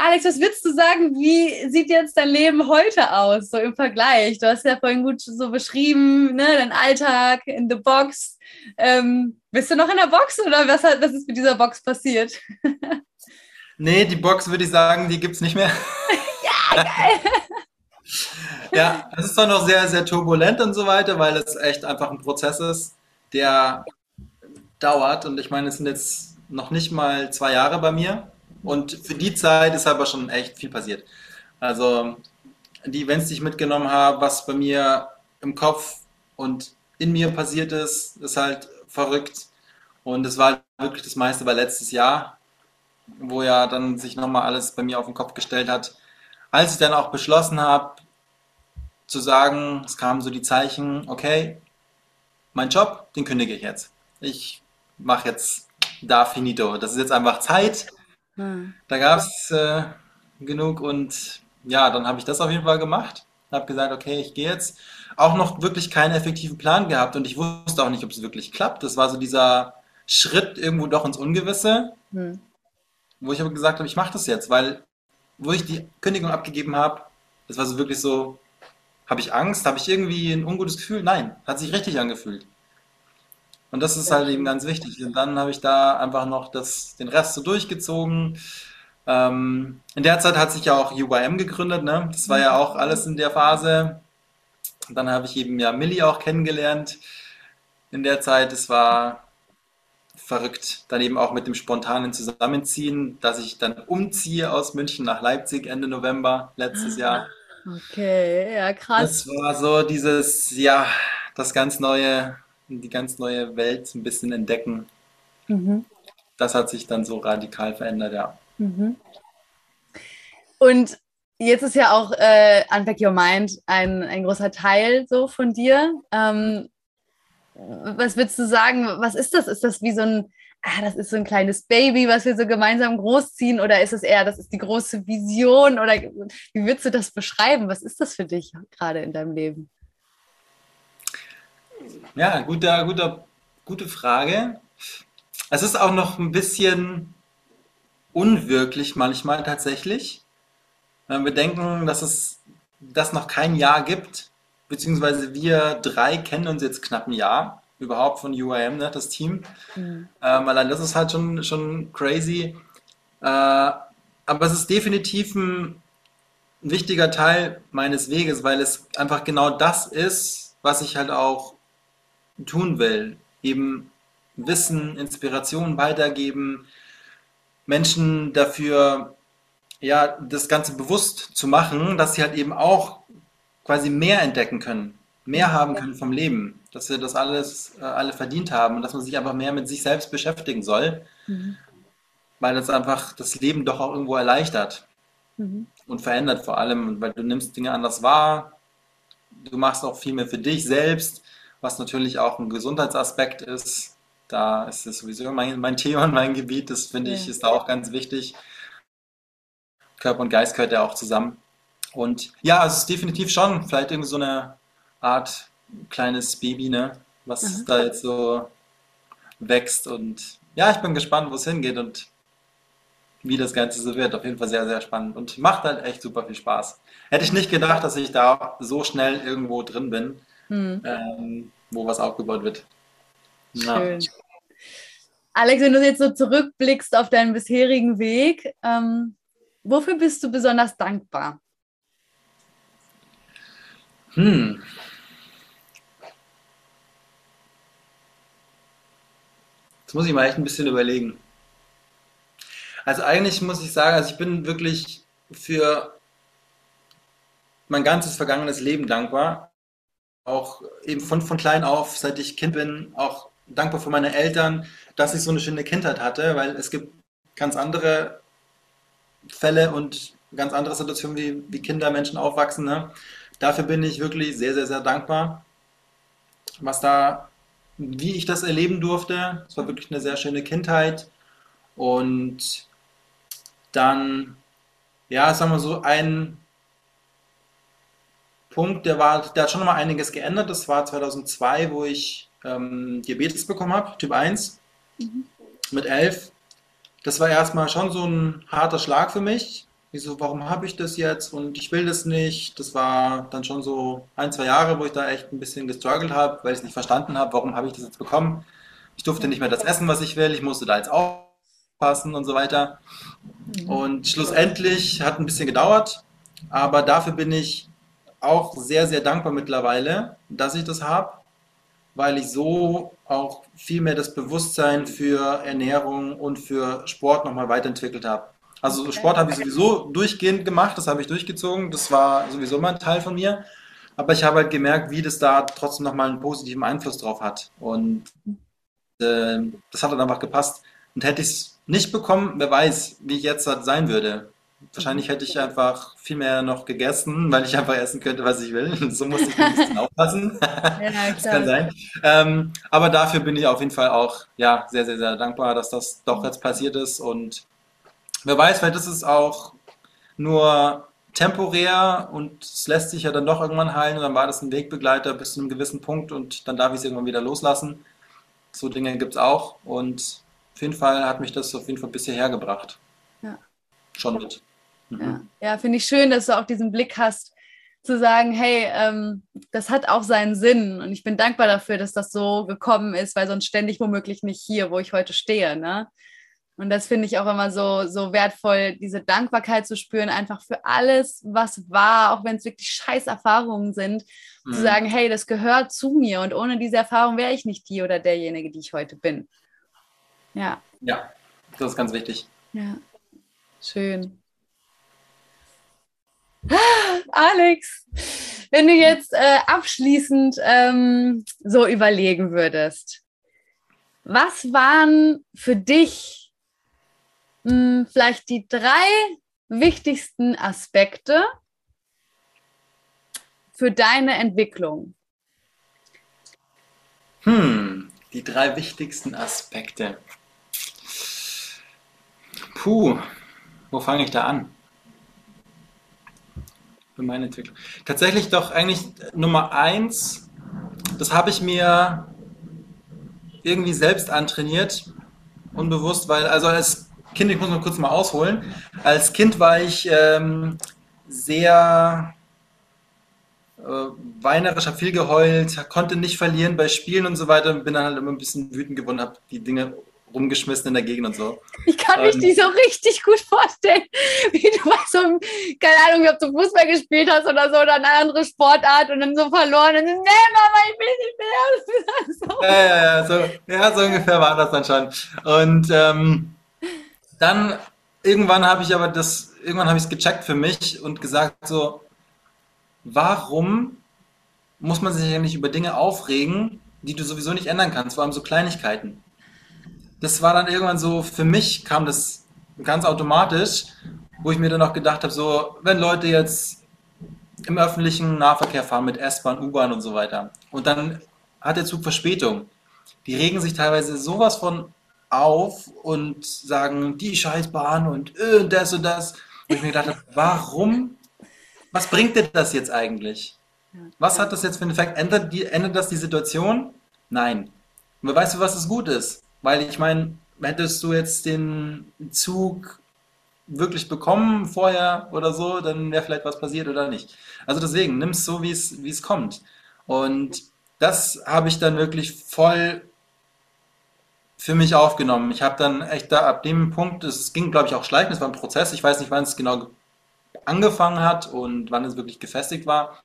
S1: Alex, was würdest du sagen, wie sieht jetzt dein Leben heute aus, so im Vergleich? Du hast ja vorhin gut so beschrieben, ne, dein Alltag in the Box. Ähm, bist du noch in der Box oder was, hat, was ist mit dieser Box passiert?
S2: nee, die Box würde ich sagen, die gibt es nicht mehr.
S1: ja, geil.
S2: ja, es ist zwar noch sehr, sehr turbulent und so weiter, weil es echt einfach ein Prozess ist, der dauert. Und ich meine, es sind jetzt noch nicht mal zwei Jahre bei mir. Und für die Zeit ist aber schon echt viel passiert. Also die Events, die ich mitgenommen habe, was bei mir im Kopf und in mir passiert ist, ist halt verrückt. Und es war wirklich das meiste war letztes Jahr, wo ja dann sich nochmal alles bei mir auf den Kopf gestellt hat. Als ich dann auch beschlossen habe, zu sagen, es kamen so die Zeichen, okay, mein Job, den kündige ich jetzt. Ich mache jetzt da finito. Das ist jetzt einfach Zeit. Hm. Da gab es äh, genug und ja, dann habe ich das auf jeden Fall gemacht. Habe gesagt, okay, ich gehe jetzt. Auch noch wirklich keinen effektiven Plan gehabt und ich wusste auch nicht, ob es wirklich klappt. Das war so dieser Schritt irgendwo doch ins Ungewisse, hm. wo ich aber gesagt habe, ich mache das jetzt, weil wo ich die Kündigung abgegeben habe, das war so wirklich so, habe ich Angst, habe ich irgendwie ein ungutes Gefühl? Nein, hat sich richtig angefühlt. Und das ist halt eben ganz wichtig. Und dann habe ich da einfach noch das, den Rest so durchgezogen. Ähm, in der Zeit hat sich ja auch UYM gegründet, ne? Das war ja auch alles in der Phase. Und dann habe ich eben ja Millie auch kennengelernt in der Zeit. Es war verrückt. Dann eben auch mit dem spontanen Zusammenziehen, dass ich dann umziehe aus München nach Leipzig Ende November letztes Jahr.
S1: Okay, ja, krass.
S2: Das war so dieses, ja, das ganz neue die ganz neue Welt ein bisschen entdecken. Mhm. Das hat sich dann so radikal verändert, ja. Mhm.
S1: Und jetzt ist ja auch äh, Unpack Your Mind ein, ein großer Teil so von dir. Ähm, was würdest du sagen, was ist das? Ist das wie so ein, ah, das ist so ein kleines Baby, was wir so gemeinsam großziehen? Oder ist es eher, das ist die große Vision? Oder wie würdest du das beschreiben? Was ist das für dich gerade in deinem Leben?
S2: Ja, guter, guter, gute Frage. Es ist auch noch ein bisschen unwirklich manchmal tatsächlich. Wenn wir denken, dass es das noch kein Jahr gibt, beziehungsweise wir drei kennen uns jetzt knapp ein Jahr überhaupt von UIM, ne, das Team. Mhm. Ähm, allein das ist halt schon, schon crazy. Äh, aber es ist definitiv ein, ein wichtiger Teil meines Weges, weil es einfach genau das ist, was ich halt auch tun will. Eben Wissen, Inspiration weitergeben, Menschen dafür, ja, das Ganze bewusst zu machen, dass sie halt eben auch quasi mehr entdecken können, mehr haben können vom Leben, dass wir das alles äh, alle verdient haben und dass man sich einfach mehr mit sich selbst beschäftigen soll, mhm. weil das einfach das Leben doch auch irgendwo erleichtert mhm. und verändert vor allem, weil du nimmst Dinge anders wahr, du machst auch viel mehr für dich selbst, was natürlich auch ein Gesundheitsaspekt ist. Da ist es sowieso mein, mein Thema und mein Gebiet. Das finde ja. ich ist da auch ganz wichtig. Körper und Geist gehört ja auch zusammen. Und ja, es ist definitiv schon vielleicht irgendwie so eine Art kleines Baby, ne? was mhm. da jetzt so wächst. Und ja, ich bin gespannt, wo es hingeht und wie das Ganze so wird. Auf jeden Fall sehr, sehr spannend und macht halt echt super viel Spaß. Hätte ich nicht gedacht, dass ich da so schnell irgendwo drin bin, mhm. ähm, wo was aufgebaut wird.
S1: Schön. Ja. Alex, wenn du jetzt so zurückblickst auf deinen bisherigen Weg, ähm, wofür bist du besonders dankbar? Hm.
S2: Jetzt muss ich mal echt ein bisschen überlegen. Also eigentlich muss ich sagen, also ich bin wirklich für mein ganzes vergangenes Leben dankbar. Auch eben von, von klein auf, seit ich Kind bin, auch dankbar für meine Eltern, dass ich so eine schöne Kindheit hatte, weil es gibt ganz andere Fälle und ganz andere Situationen, wie, wie Kinder, Menschen aufwachsen. Ne? Dafür bin ich wirklich sehr, sehr, sehr dankbar, was da, wie ich das erleben durfte. Es war wirklich eine sehr schöne Kindheit. Und dann, ja, sagen wir so, ein Punkt, der war, der hat schon mal einiges geändert. Das war 2002, wo ich ähm, Diabetes bekommen habe, Typ 1, mhm. mit 11. Das war erstmal schon so ein harter Schlag für mich. Wieso, warum habe ich das jetzt und ich will das nicht. Das war dann schon so ein, zwei Jahre, wo ich da echt ein bisschen gestruggelt habe, weil ich es nicht verstanden habe, warum habe ich das jetzt bekommen. Ich durfte nicht mehr das essen, was ich will. Ich musste da jetzt aufpassen und so weiter. Mhm. Und schlussendlich hat ein bisschen gedauert, aber dafür bin ich auch sehr, sehr dankbar mittlerweile, dass ich das habe, weil ich so auch viel mehr das Bewusstsein für Ernährung und für Sport nochmal weiterentwickelt habe. Also okay. Sport habe ich sowieso durchgehend gemacht, das habe ich durchgezogen, das war sowieso mal ein Teil von mir. Aber ich habe halt gemerkt, wie das da trotzdem nochmal einen positiven Einfluss drauf hat. Und äh, das hat dann einfach gepasst. Und hätte ich es nicht bekommen, wer weiß, wie ich jetzt halt sein würde. Wahrscheinlich hätte ich einfach viel mehr noch gegessen, weil ich einfach essen könnte, was ich will. So muss ich ein bisschen aufpassen. Ja, das kann sein. Ähm, aber dafür bin ich auf jeden Fall auch ja, sehr, sehr, sehr dankbar, dass das doch jetzt passiert ist. Und wer weiß, vielleicht ist es auch nur temporär und es lässt sich ja dann doch irgendwann heilen und dann war das ein Wegbegleiter bis zu einem gewissen Punkt und dann darf ich es irgendwann wieder loslassen. So Dinge gibt es auch und auf jeden Fall hat mich das auf jeden Fall bisher hergebracht. Ja. Schon mit.
S1: Mhm. Ja, ja finde ich schön, dass du auch diesen Blick hast, zu sagen, hey, ähm, das hat auch seinen Sinn und ich bin dankbar dafür, dass das so gekommen ist, weil sonst ständig womöglich nicht hier, wo ich heute stehe. Ne? Und das finde ich auch immer so, so wertvoll, diese Dankbarkeit zu spüren, einfach für alles, was war, auch wenn es wirklich scheiß Erfahrungen sind, mhm. zu sagen, hey, das gehört zu mir und ohne diese Erfahrung wäre ich nicht die oder derjenige, die ich heute bin. Ja.
S2: Ja, das ist ganz wichtig.
S1: Ja, schön. Alex, wenn du jetzt äh, abschließend ähm, so überlegen würdest, was waren für dich mh, hm, vielleicht die drei wichtigsten Aspekte für deine Entwicklung?
S2: Hm, die drei wichtigsten Aspekte. Puh, wo fange ich da an? Für meine Entwicklung. Tatsächlich doch eigentlich Nummer eins, das habe ich mir irgendwie selbst antrainiert, unbewusst, weil, also als Kind, ich muss mal kurz mal ausholen, als Kind war ich ähm, sehr äh, weinerisch, habe viel geheult, konnte nicht verlieren bei Spielen und so weiter, bin dann halt immer ein bisschen wütend geworden, habe die Dinge rumgeschmissen in der Gegend und so.
S1: Ich kann mich ähm, die so richtig gut vorstellen, wie du bei so einem, keine Ahnung, ob du Fußball gespielt hast oder so, oder eine andere Sportart und dann so verloren und dann, nee, Mama, ich will nicht mehr.
S2: so. Ja, ja, ja, so, ja, so ungefähr war das dann schon. Und ähm, dann irgendwann habe ich aber das, irgendwann habe ich es gecheckt für mich und gesagt so, warum muss man sich nicht über Dinge aufregen, die du sowieso nicht ändern kannst, vor allem so Kleinigkeiten das war dann irgendwann so, für mich kam das ganz automatisch, wo ich mir dann auch gedacht habe, so, wenn Leute jetzt im öffentlichen Nahverkehr fahren mit S-Bahn, U-Bahn und so weiter. Und dann hat der Zug Verspätung. Die regen sich teilweise sowas von auf und sagen, die Scheißbahn und äh, das und das. Und ich mir gedacht habe, warum? Was bringt dir das jetzt eigentlich? Was hat das jetzt für einen Effekt? Ändert, die, ändert das die Situation? Nein. Aber weißt du, was das gut ist? Weil ich meine, hättest du jetzt den Zug wirklich bekommen vorher oder so, dann wäre vielleicht was passiert oder nicht. Also deswegen, nimm es so, wie es, kommt. Und das habe ich dann wirklich voll für mich aufgenommen. Ich habe dann echt da ab dem Punkt, es ging, glaube ich, auch schleichend, es war ein Prozess. Ich weiß nicht, wann es genau angefangen hat und wann es wirklich gefestigt war.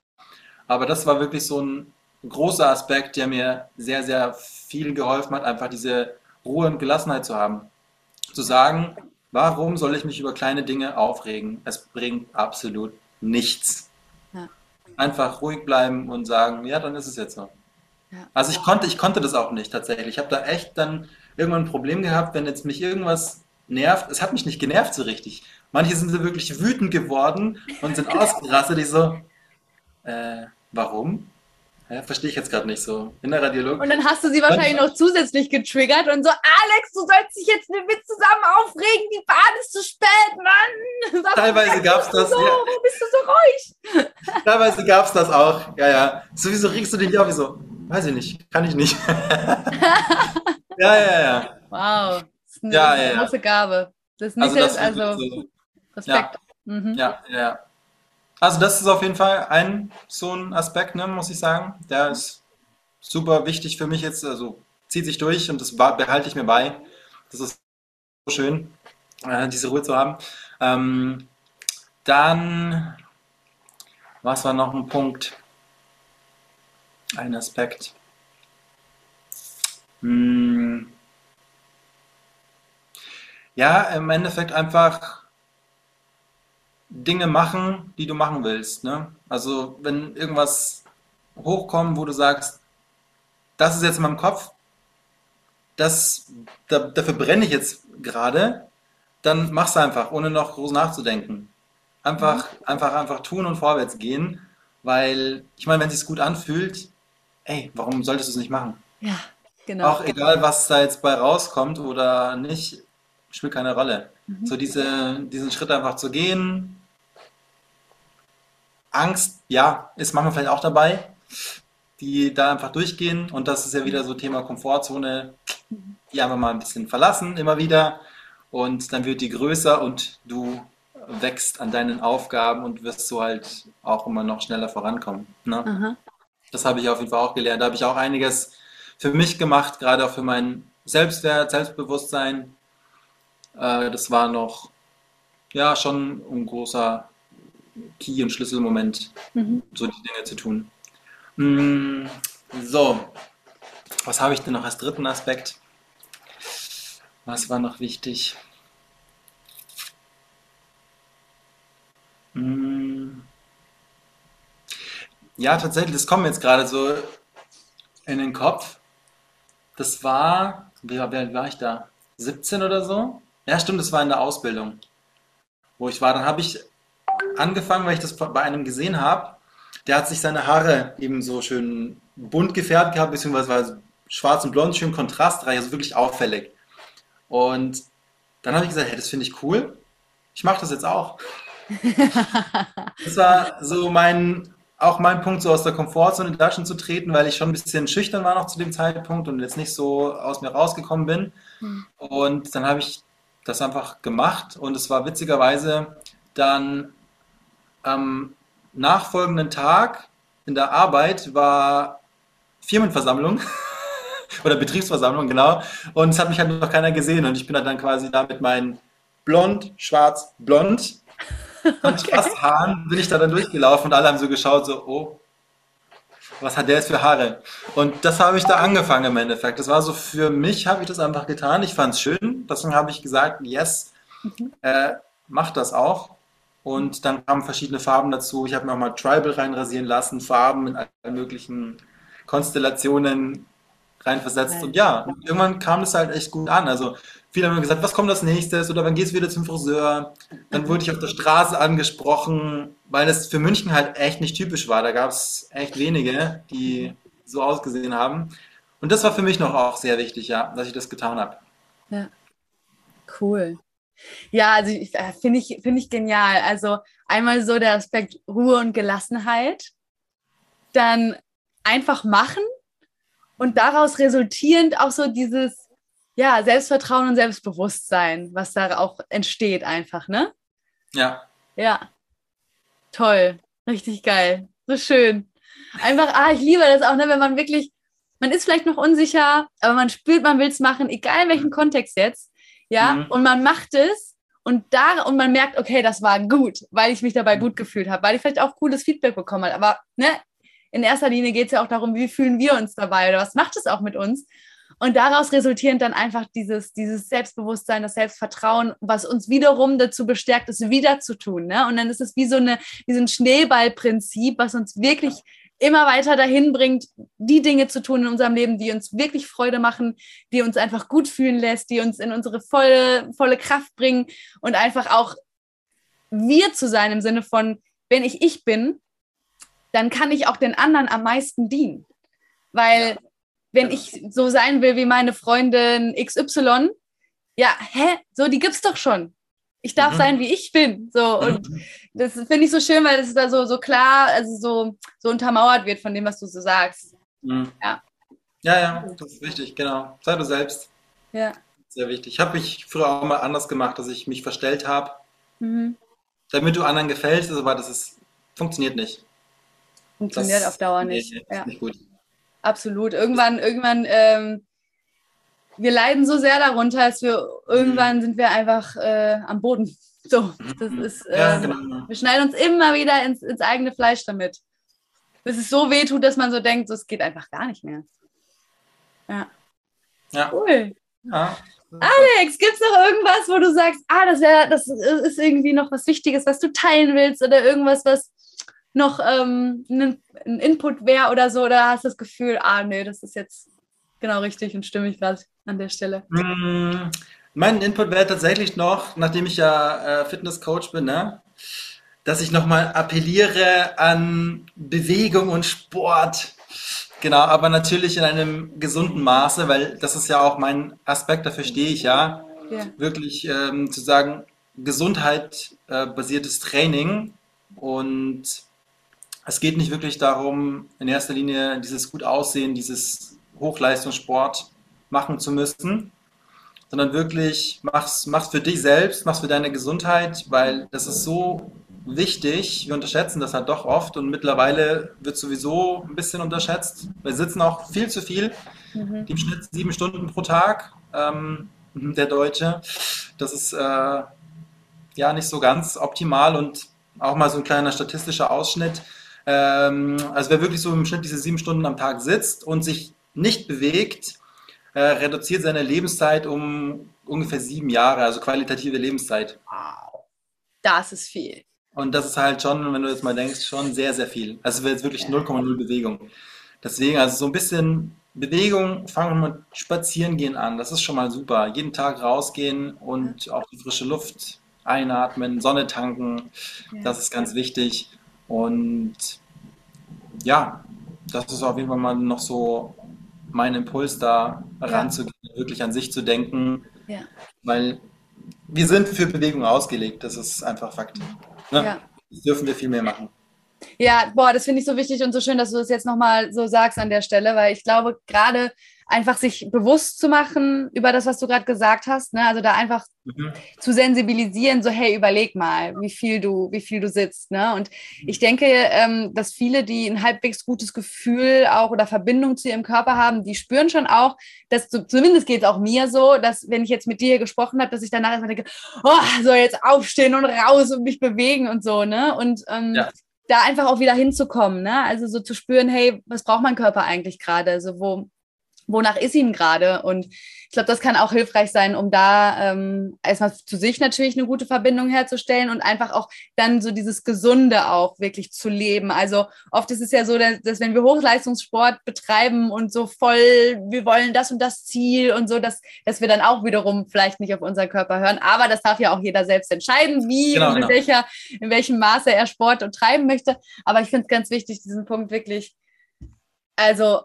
S2: Aber das war wirklich so ein großer Aspekt, der mir sehr, sehr viel geholfen hat, einfach diese Ruhe und Gelassenheit zu haben. Zu sagen, warum soll ich mich über kleine Dinge aufregen? Es bringt absolut nichts. Ja. Einfach ruhig bleiben und sagen, ja, dann ist es jetzt so. Ja. Also ich konnte, ich konnte das auch nicht tatsächlich. Ich habe da echt dann irgendwann ein Problem gehabt, wenn jetzt mich irgendwas nervt. Es hat mich nicht genervt so richtig. Manche sind so wirklich wütend geworden und sind ausgerastet. Ich so, äh, warum? Ja, verstehe ich jetzt gerade nicht so. Innerer Dialog.
S1: Und dann hast du sie wahrscheinlich noch zusätzlich getriggert und so, Alex, du sollst dich jetzt mit zusammen aufregen, die Bahn ist zu spät, Mann.
S2: Sag, Teilweise gab es das.
S1: So, ja. Warum bist du so ruhig?
S2: Teilweise gab es das auch. Ja, ja. Sowieso regst du dich auf? Wieso? Weiß ich nicht. Kann ich nicht. ja, ja, ja.
S1: Wow. Das ist eine ja, ja, große Gabe. Das ist nicht also, das, also
S2: so. Respekt. Ja. Mhm. ja, ja. Also das ist auf jeden Fall ein so ein Aspekt, ne, muss ich sagen. Der ist super wichtig für mich jetzt, also zieht sich durch und das behalte ich mir bei. Das ist so schön, äh, diese Ruhe zu haben. Ähm, dann, was war noch ein Punkt? Ein Aspekt. Hm. Ja, im Endeffekt einfach Dinge machen, die du machen willst. Ne? Also wenn irgendwas hochkommt, wo du sagst, das ist jetzt in meinem Kopf, das, da, dafür brenne ich jetzt gerade, dann mach's einfach, ohne noch groß nachzudenken. Einfach, mhm. einfach, einfach tun und vorwärts gehen, weil ich meine, wenn es sich gut anfühlt, ey, warum solltest du es nicht machen?
S1: Ja, genau.
S2: Auch egal, was da jetzt bei rauskommt oder nicht, spielt keine Rolle. Mhm. So diese, diesen Schritt einfach zu gehen, Angst, ja, ist manchmal vielleicht auch dabei, die da einfach durchgehen. Und das ist ja wieder so Thema Komfortzone, die einfach mal ein bisschen verlassen, immer wieder. Und dann wird die größer und du wächst an deinen Aufgaben und wirst so halt auch immer noch schneller vorankommen. Ne? Das habe ich auf jeden Fall auch gelernt. Da habe ich auch einiges für mich gemacht, gerade auch für mein Selbstwert, Selbstbewusstsein. Äh, das war noch ja schon ein großer Key- und Schlüsselmoment, mhm. so die Dinge zu tun. Mm, so, was habe ich denn noch als dritten Aspekt? Was war noch wichtig? Mm. Ja, tatsächlich, das kommt mir jetzt gerade so in den Kopf. Das war, wie alt war ich da? 17 oder so? Ja, stimmt, das war in der Ausbildung, wo ich war. Dann habe ich angefangen, weil ich das bei einem gesehen habe. Der hat sich seine Haare eben so schön bunt gefärbt gehabt, beziehungsweise war schwarz und blond, schön kontrastreich, also wirklich auffällig. Und dann habe ich gesagt, hey, das finde ich cool. Ich mache das jetzt auch. das war so mein, auch mein Punkt, so aus der Komfortzone in Taschen zu treten, weil ich schon ein bisschen schüchtern war noch zu dem Zeitpunkt und jetzt nicht so aus mir rausgekommen bin. Mhm. Und dann habe ich das einfach gemacht und es war witzigerweise dann am nachfolgenden Tag in der Arbeit war Firmenversammlung oder Betriebsversammlung, genau. Und es hat mich halt noch keiner gesehen und ich bin halt dann quasi da mit meinen blond, schwarz, blond und okay. fast Haaren bin ich da dann durchgelaufen und alle haben so geschaut, so, oh, was hat der jetzt für Haare? Und das habe ich da angefangen im Endeffekt. Das war so für mich, habe ich das einfach getan. Ich fand es schön. Deswegen habe ich gesagt, yes, mhm. äh, mach das auch. Und dann kamen verschiedene Farben dazu. Ich habe mir auch mal Tribal reinrasieren lassen, Farben in allen möglichen Konstellationen reinversetzt. Und ja, irgendwann kam das halt echt gut an. Also viele haben mir gesagt, was kommt als nächstes oder wann gehst du wieder zum Friseur? Dann wurde ich auf der Straße angesprochen, weil es für München halt echt nicht typisch war. Da gab es echt wenige, die so ausgesehen haben. Und das war für mich noch auch sehr wichtig, ja, dass ich das getan habe.
S1: Ja, cool. Ja, also äh, finde ich, find ich genial. Also einmal so der Aspekt Ruhe und Gelassenheit, dann einfach machen und daraus resultierend auch so dieses ja, Selbstvertrauen und Selbstbewusstsein, was da auch entsteht einfach, ne?
S2: Ja.
S1: Ja. Toll. Richtig geil. So schön. Einfach, ah, ich liebe das auch, ne, wenn man wirklich, man ist vielleicht noch unsicher, aber man spürt, man will es machen, egal in welchem Kontext jetzt, ja, mhm. und man macht es und da und man merkt, okay, das war gut, weil ich mich dabei gut gefühlt habe, weil ich vielleicht auch cooles Feedback bekommen habe, aber ne, in erster Linie geht es ja auch darum, wie fühlen wir uns dabei oder was macht es auch mit uns. Und daraus resultierend dann einfach dieses, dieses Selbstbewusstsein, das Selbstvertrauen, was uns wiederum dazu bestärkt, es wieder zu tun. Ne? Und dann ist es wie so, eine, wie so ein Schneeballprinzip, was uns wirklich immer weiter dahin bringt, die Dinge zu tun in unserem Leben, die uns wirklich Freude machen, die uns einfach gut fühlen lässt, die uns in unsere volle, volle Kraft bringen und einfach auch wir zu sein im Sinne von, wenn ich ich bin, dann kann ich auch den anderen am meisten dienen. Weil wenn ich so sein will wie meine Freundin XY, ja, hä, so, die gibt's doch schon. Ich darf mhm. sein, wie ich bin. So, und mhm. das finde ich so schön, weil es da so, so klar, also so, so untermauert wird von dem, was du so sagst.
S2: Mhm. Ja. Ja, ja, das ist wichtig, genau. Sei du selbst.
S1: Ja.
S2: Sehr wichtig. Ich habe mich früher auch mal anders gemacht, dass ich mich verstellt habe, mhm. damit du anderen gefällst, aber das ist, funktioniert nicht.
S1: Funktioniert das, auf Dauer nicht. Nee, ja. nicht gut. Absolut. Irgendwann, irgendwann, ähm, wir leiden so sehr darunter, dass wir irgendwann sind wir einfach äh, am Boden. So, das mhm. ist, ähm, ja, genau. wir schneiden uns immer wieder ins, ins eigene Fleisch damit. Bis es so weh tut, dass man so denkt, so, es geht einfach gar nicht mehr. Ja.
S2: ja.
S1: Cool. Ja. Alex, gibt es noch irgendwas, wo du sagst, ah, das wäre, das ist irgendwie noch was Wichtiges, was du teilen willst oder irgendwas, was noch ähm, ein, ein Input wäre oder so? Oder hast du das Gefühl, ah, nee, das ist jetzt genau richtig und stimmig gerade an der Stelle?
S2: Mm, mein Input wäre tatsächlich noch, nachdem ich ja äh, Fitnesscoach bin, ne, dass ich nochmal appelliere an Bewegung und Sport. Genau, aber natürlich in einem gesunden Maße, weil das ist ja auch mein Aspekt, dafür stehe ich ja. ja. Wirklich ähm, zu sagen, Gesundheit äh, Training und es geht nicht wirklich darum, in erster Linie dieses gut Aussehen, dieses Hochleistungssport machen zu müssen, sondern wirklich mach's, mach's für dich selbst, mach's für deine Gesundheit, weil das ist so wichtig. Wir unterschätzen das halt doch oft und mittlerweile wird sowieso ein bisschen unterschätzt. Wir sitzen auch viel zu viel, mhm. im Schnitt sieben Stunden pro Tag, ähm, der Deutsche. Das ist äh, ja nicht so ganz optimal und auch mal so ein kleiner statistischer Ausschnitt. Ähm, also wer wirklich so im Schnitt diese sieben Stunden am Tag sitzt und sich nicht bewegt, äh, reduziert seine Lebenszeit um ungefähr sieben Jahre, also qualitative Lebenszeit.
S1: Wow, das ist viel.
S2: Und das ist halt schon, wenn du jetzt mal denkst, schon sehr, sehr viel. Also es wäre jetzt wirklich 0,0 Bewegung. Deswegen, also so ein bisschen Bewegung, fangen wir mit Spazieren gehen an. Das ist schon mal super. Jeden Tag rausgehen und auch die frische Luft einatmen, Sonne tanken. Das ist ganz wichtig. Und ja, das ist auf jeden Fall mal noch so mein Impuls, da ja. ranzugehen, wirklich an sich zu denken. Ja. Weil wir sind für Bewegung ausgelegt, das ist einfach Fakt. Ne? Ja. Das dürfen wir viel mehr machen.
S1: Ja, boah, das finde ich so wichtig und so schön, dass du das jetzt nochmal so sagst an der Stelle, weil ich glaube, gerade einfach sich bewusst zu machen über das, was du gerade gesagt hast. Ne? Also da einfach mhm. zu sensibilisieren, so hey, überleg mal, wie viel du, wie viel du sitzt. Ne? Und ich denke, ähm, dass viele, die ein halbwegs gutes Gefühl auch oder Verbindung zu ihrem Körper haben, die spüren schon auch, dass zumindest geht es auch mir so, dass wenn ich jetzt mit dir gesprochen habe, dass ich danach erstmal denke, oh, soll jetzt aufstehen und raus und mich bewegen und so. Ne? Und ähm, ja da einfach auch wieder hinzukommen, ne? Also so zu spüren, hey, was braucht mein Körper eigentlich gerade? Also wo, wonach ist ihm gerade? Und ich glaube, das kann auch hilfreich sein, um da ähm, erstmal zu sich natürlich eine gute Verbindung herzustellen und einfach auch dann so dieses Gesunde auch wirklich zu leben. Also oft ist es ja so, dass, dass wenn wir Hochleistungssport betreiben und so voll, wir wollen das und das Ziel und so, dass, dass wir dann auch wiederum vielleicht nicht auf unseren Körper hören. Aber das darf ja auch jeder selbst entscheiden, wie genau, und in, genau. welcher, in welchem Maße er Sport und treiben möchte. Aber ich finde es ganz wichtig, diesen Punkt wirklich also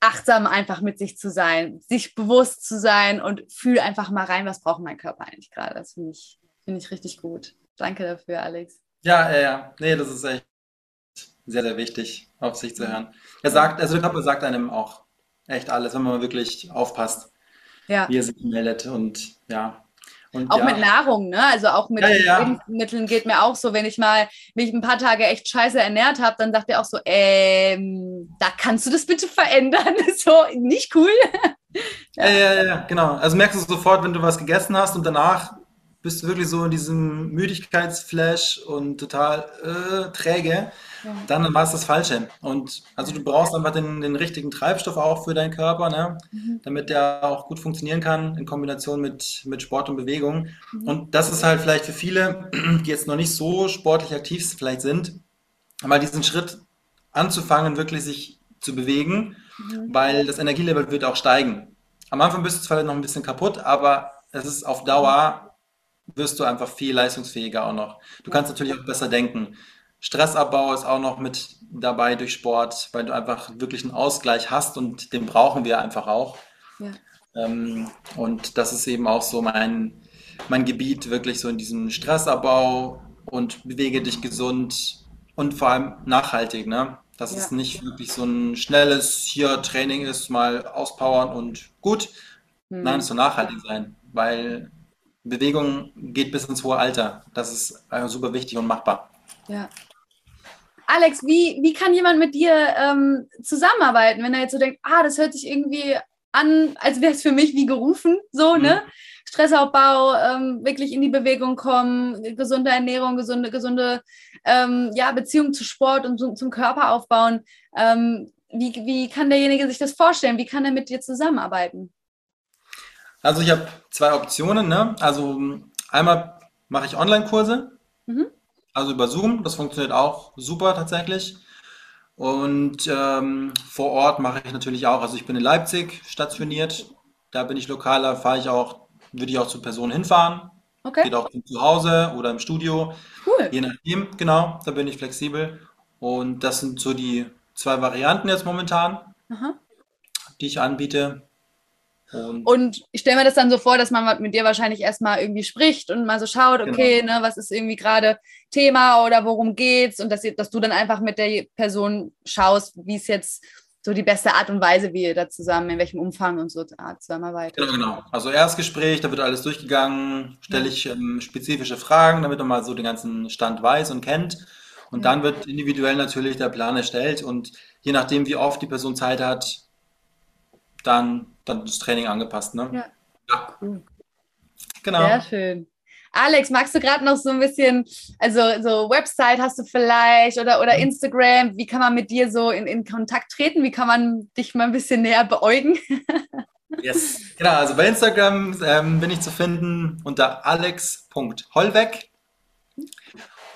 S1: achtsam einfach mit sich zu sein, sich bewusst zu sein und fühl einfach mal rein, was braucht mein Körper eigentlich gerade. Das finde ich, find ich richtig gut. Danke dafür, Alex.
S2: Ja, ja, ja. Nee, das ist echt sehr, sehr wichtig, auf sich zu hören. Er sagt, also der Körper sagt einem auch echt alles, wenn man wirklich aufpasst, ja. wie er sich meldet und ja,
S1: und auch ja. mit Nahrung, ne? Also auch mit ja, ja, Lebensmitteln geht mir auch so, wenn ich mal mich ein paar Tage echt scheiße ernährt habe, dann sagt er auch so, ähm, da kannst du das bitte verändern. so, nicht cool.
S2: ja. ja, ja, genau. Also merkst du sofort, wenn du was gegessen hast und danach bist du wirklich so in diesem Müdigkeitsflash und total äh, träge dann war es das Falsche. Und also du brauchst einfach den, den richtigen Treibstoff auch für deinen Körper, ne? Mhm. damit der auch gut funktionieren kann in Kombination mit, mit Sport und Bewegung. Mhm. Und das ist halt vielleicht für viele, die jetzt noch nicht so sportlich aktiv vielleicht sind, mal diesen Schritt anzufangen, wirklich sich zu bewegen, mhm. weil das Energielevel wird auch steigen. Am Anfang bist du zwar noch ein bisschen kaputt, aber es ist auf Dauer wirst du einfach viel leistungsfähiger auch noch. Du kannst natürlich auch besser denken. Stressabbau ist auch noch mit dabei durch Sport, weil du einfach wirklich einen Ausgleich hast und den brauchen wir einfach auch. Ja. Ähm, und das ist eben auch so mein, mein Gebiet, wirklich so in diesem Stressabbau und bewege dich gesund und vor allem nachhaltig. Ne? Dass ja. es nicht wirklich so ein schnelles hier Training ist, mal auspowern und gut. Mhm. Nein, es soll nachhaltig sein, weil Bewegung geht bis ins hohe Alter. Das ist super wichtig und machbar.
S1: Ja, Alex, wie, wie kann jemand mit dir ähm, zusammenarbeiten, wenn er jetzt so denkt, ah, das hört sich irgendwie an, als wäre es für mich wie gerufen, so, mhm. ne? Stressaufbau, ähm, wirklich in die Bewegung kommen, gesunde Ernährung, gesunde, gesunde ähm, ja, Beziehung zu Sport und zum, zum Körper aufbauen. Ähm, wie, wie kann derjenige sich das vorstellen? Wie kann er mit dir zusammenarbeiten?
S2: Also ich habe zwei Optionen. Ne? Also einmal mache ich Online-Kurse. Mhm. Also über Zoom, das funktioniert auch super tatsächlich. Und ähm, vor Ort mache ich natürlich auch, also ich bin in Leipzig stationiert, da bin ich lokaler, fahre ich auch, würde ich auch zu Personen hinfahren. Okay. Geht auch zu Hause oder im Studio. Cool. Je nachdem, genau, da bin ich flexibel. Und das sind so die zwei Varianten jetzt momentan, Aha. die ich anbiete.
S1: Und, und ich stelle mir das dann so vor, dass man mit dir wahrscheinlich erstmal irgendwie spricht und mal so schaut, okay, genau. ne, was ist irgendwie gerade Thema oder worum geht's und dass, dass du dann einfach mit der Person schaust, wie es jetzt so die beste Art und Weise, wie ihr da zusammen, in welchem Umfang und so zusammenarbeitet.
S2: Genau, genau. Also Erstgespräch, da wird alles durchgegangen, stelle ich ähm, spezifische Fragen, damit man mal so den ganzen Stand weiß und kennt. Und ja. dann wird individuell natürlich der Plan erstellt und je nachdem, wie oft die Person Zeit hat, dann, dann das Training angepasst. Ne? Ja. ja. Cool.
S1: Genau. Sehr schön. Alex, magst du gerade noch so ein bisschen, also so Website hast du vielleicht oder, oder mhm. Instagram, wie kann man mit dir so in, in Kontakt treten? Wie kann man dich mal ein bisschen näher beäugen?
S2: yes, genau, also bei Instagram ähm, bin ich zu finden unter alex.hollweg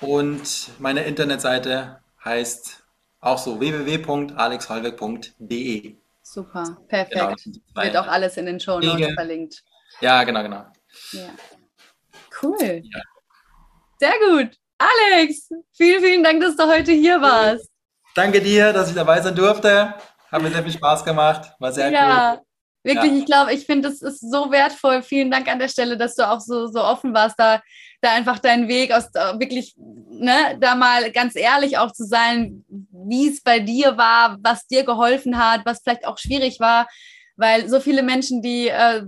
S2: und meine Internetseite heißt auch so www.alexhollweg.de.
S1: Super, perfekt. Genau, Wird auch alles in den Show Notes verlinkt.
S2: Ja, genau, genau.
S1: Ja. Cool. Ja. Sehr gut. Alex, vielen, vielen Dank, dass du heute hier warst.
S2: Danke dir, dass ich dabei sein durfte. Hat mir sehr viel Spaß gemacht. War sehr ja. cool.
S1: Wirklich, ja. ich glaube, ich finde, es ist so wertvoll. Vielen Dank an der Stelle, dass du auch so, so offen warst, da, da einfach deinen Weg aus wirklich, ne, da mal ganz ehrlich auch zu sein, wie es bei dir war, was dir geholfen hat, was vielleicht auch schwierig war, weil so viele Menschen, die, äh,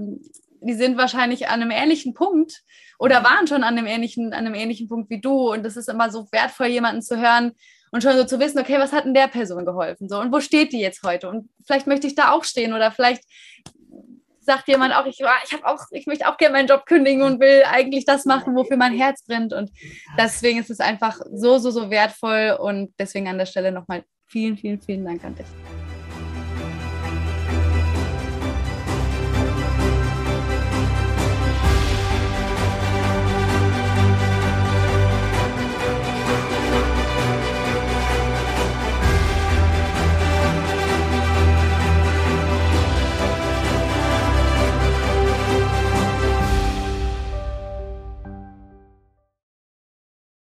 S1: die sind wahrscheinlich an einem ähnlichen Punkt oder waren schon an einem ähnlichen, an einem ähnlichen Punkt wie du. Und es ist immer so wertvoll, jemanden zu hören, und schon so zu wissen, okay, was hat denn der Person geholfen? So, und wo steht die jetzt heute? Und vielleicht möchte ich da auch stehen oder vielleicht sagt jemand auch, ich, ich habe auch, ich möchte auch gerne meinen Job kündigen und will eigentlich das machen, wofür mein Herz brennt. Und deswegen ist es einfach so, so, so wertvoll. Und deswegen an der Stelle nochmal vielen, vielen, vielen Dank an dich.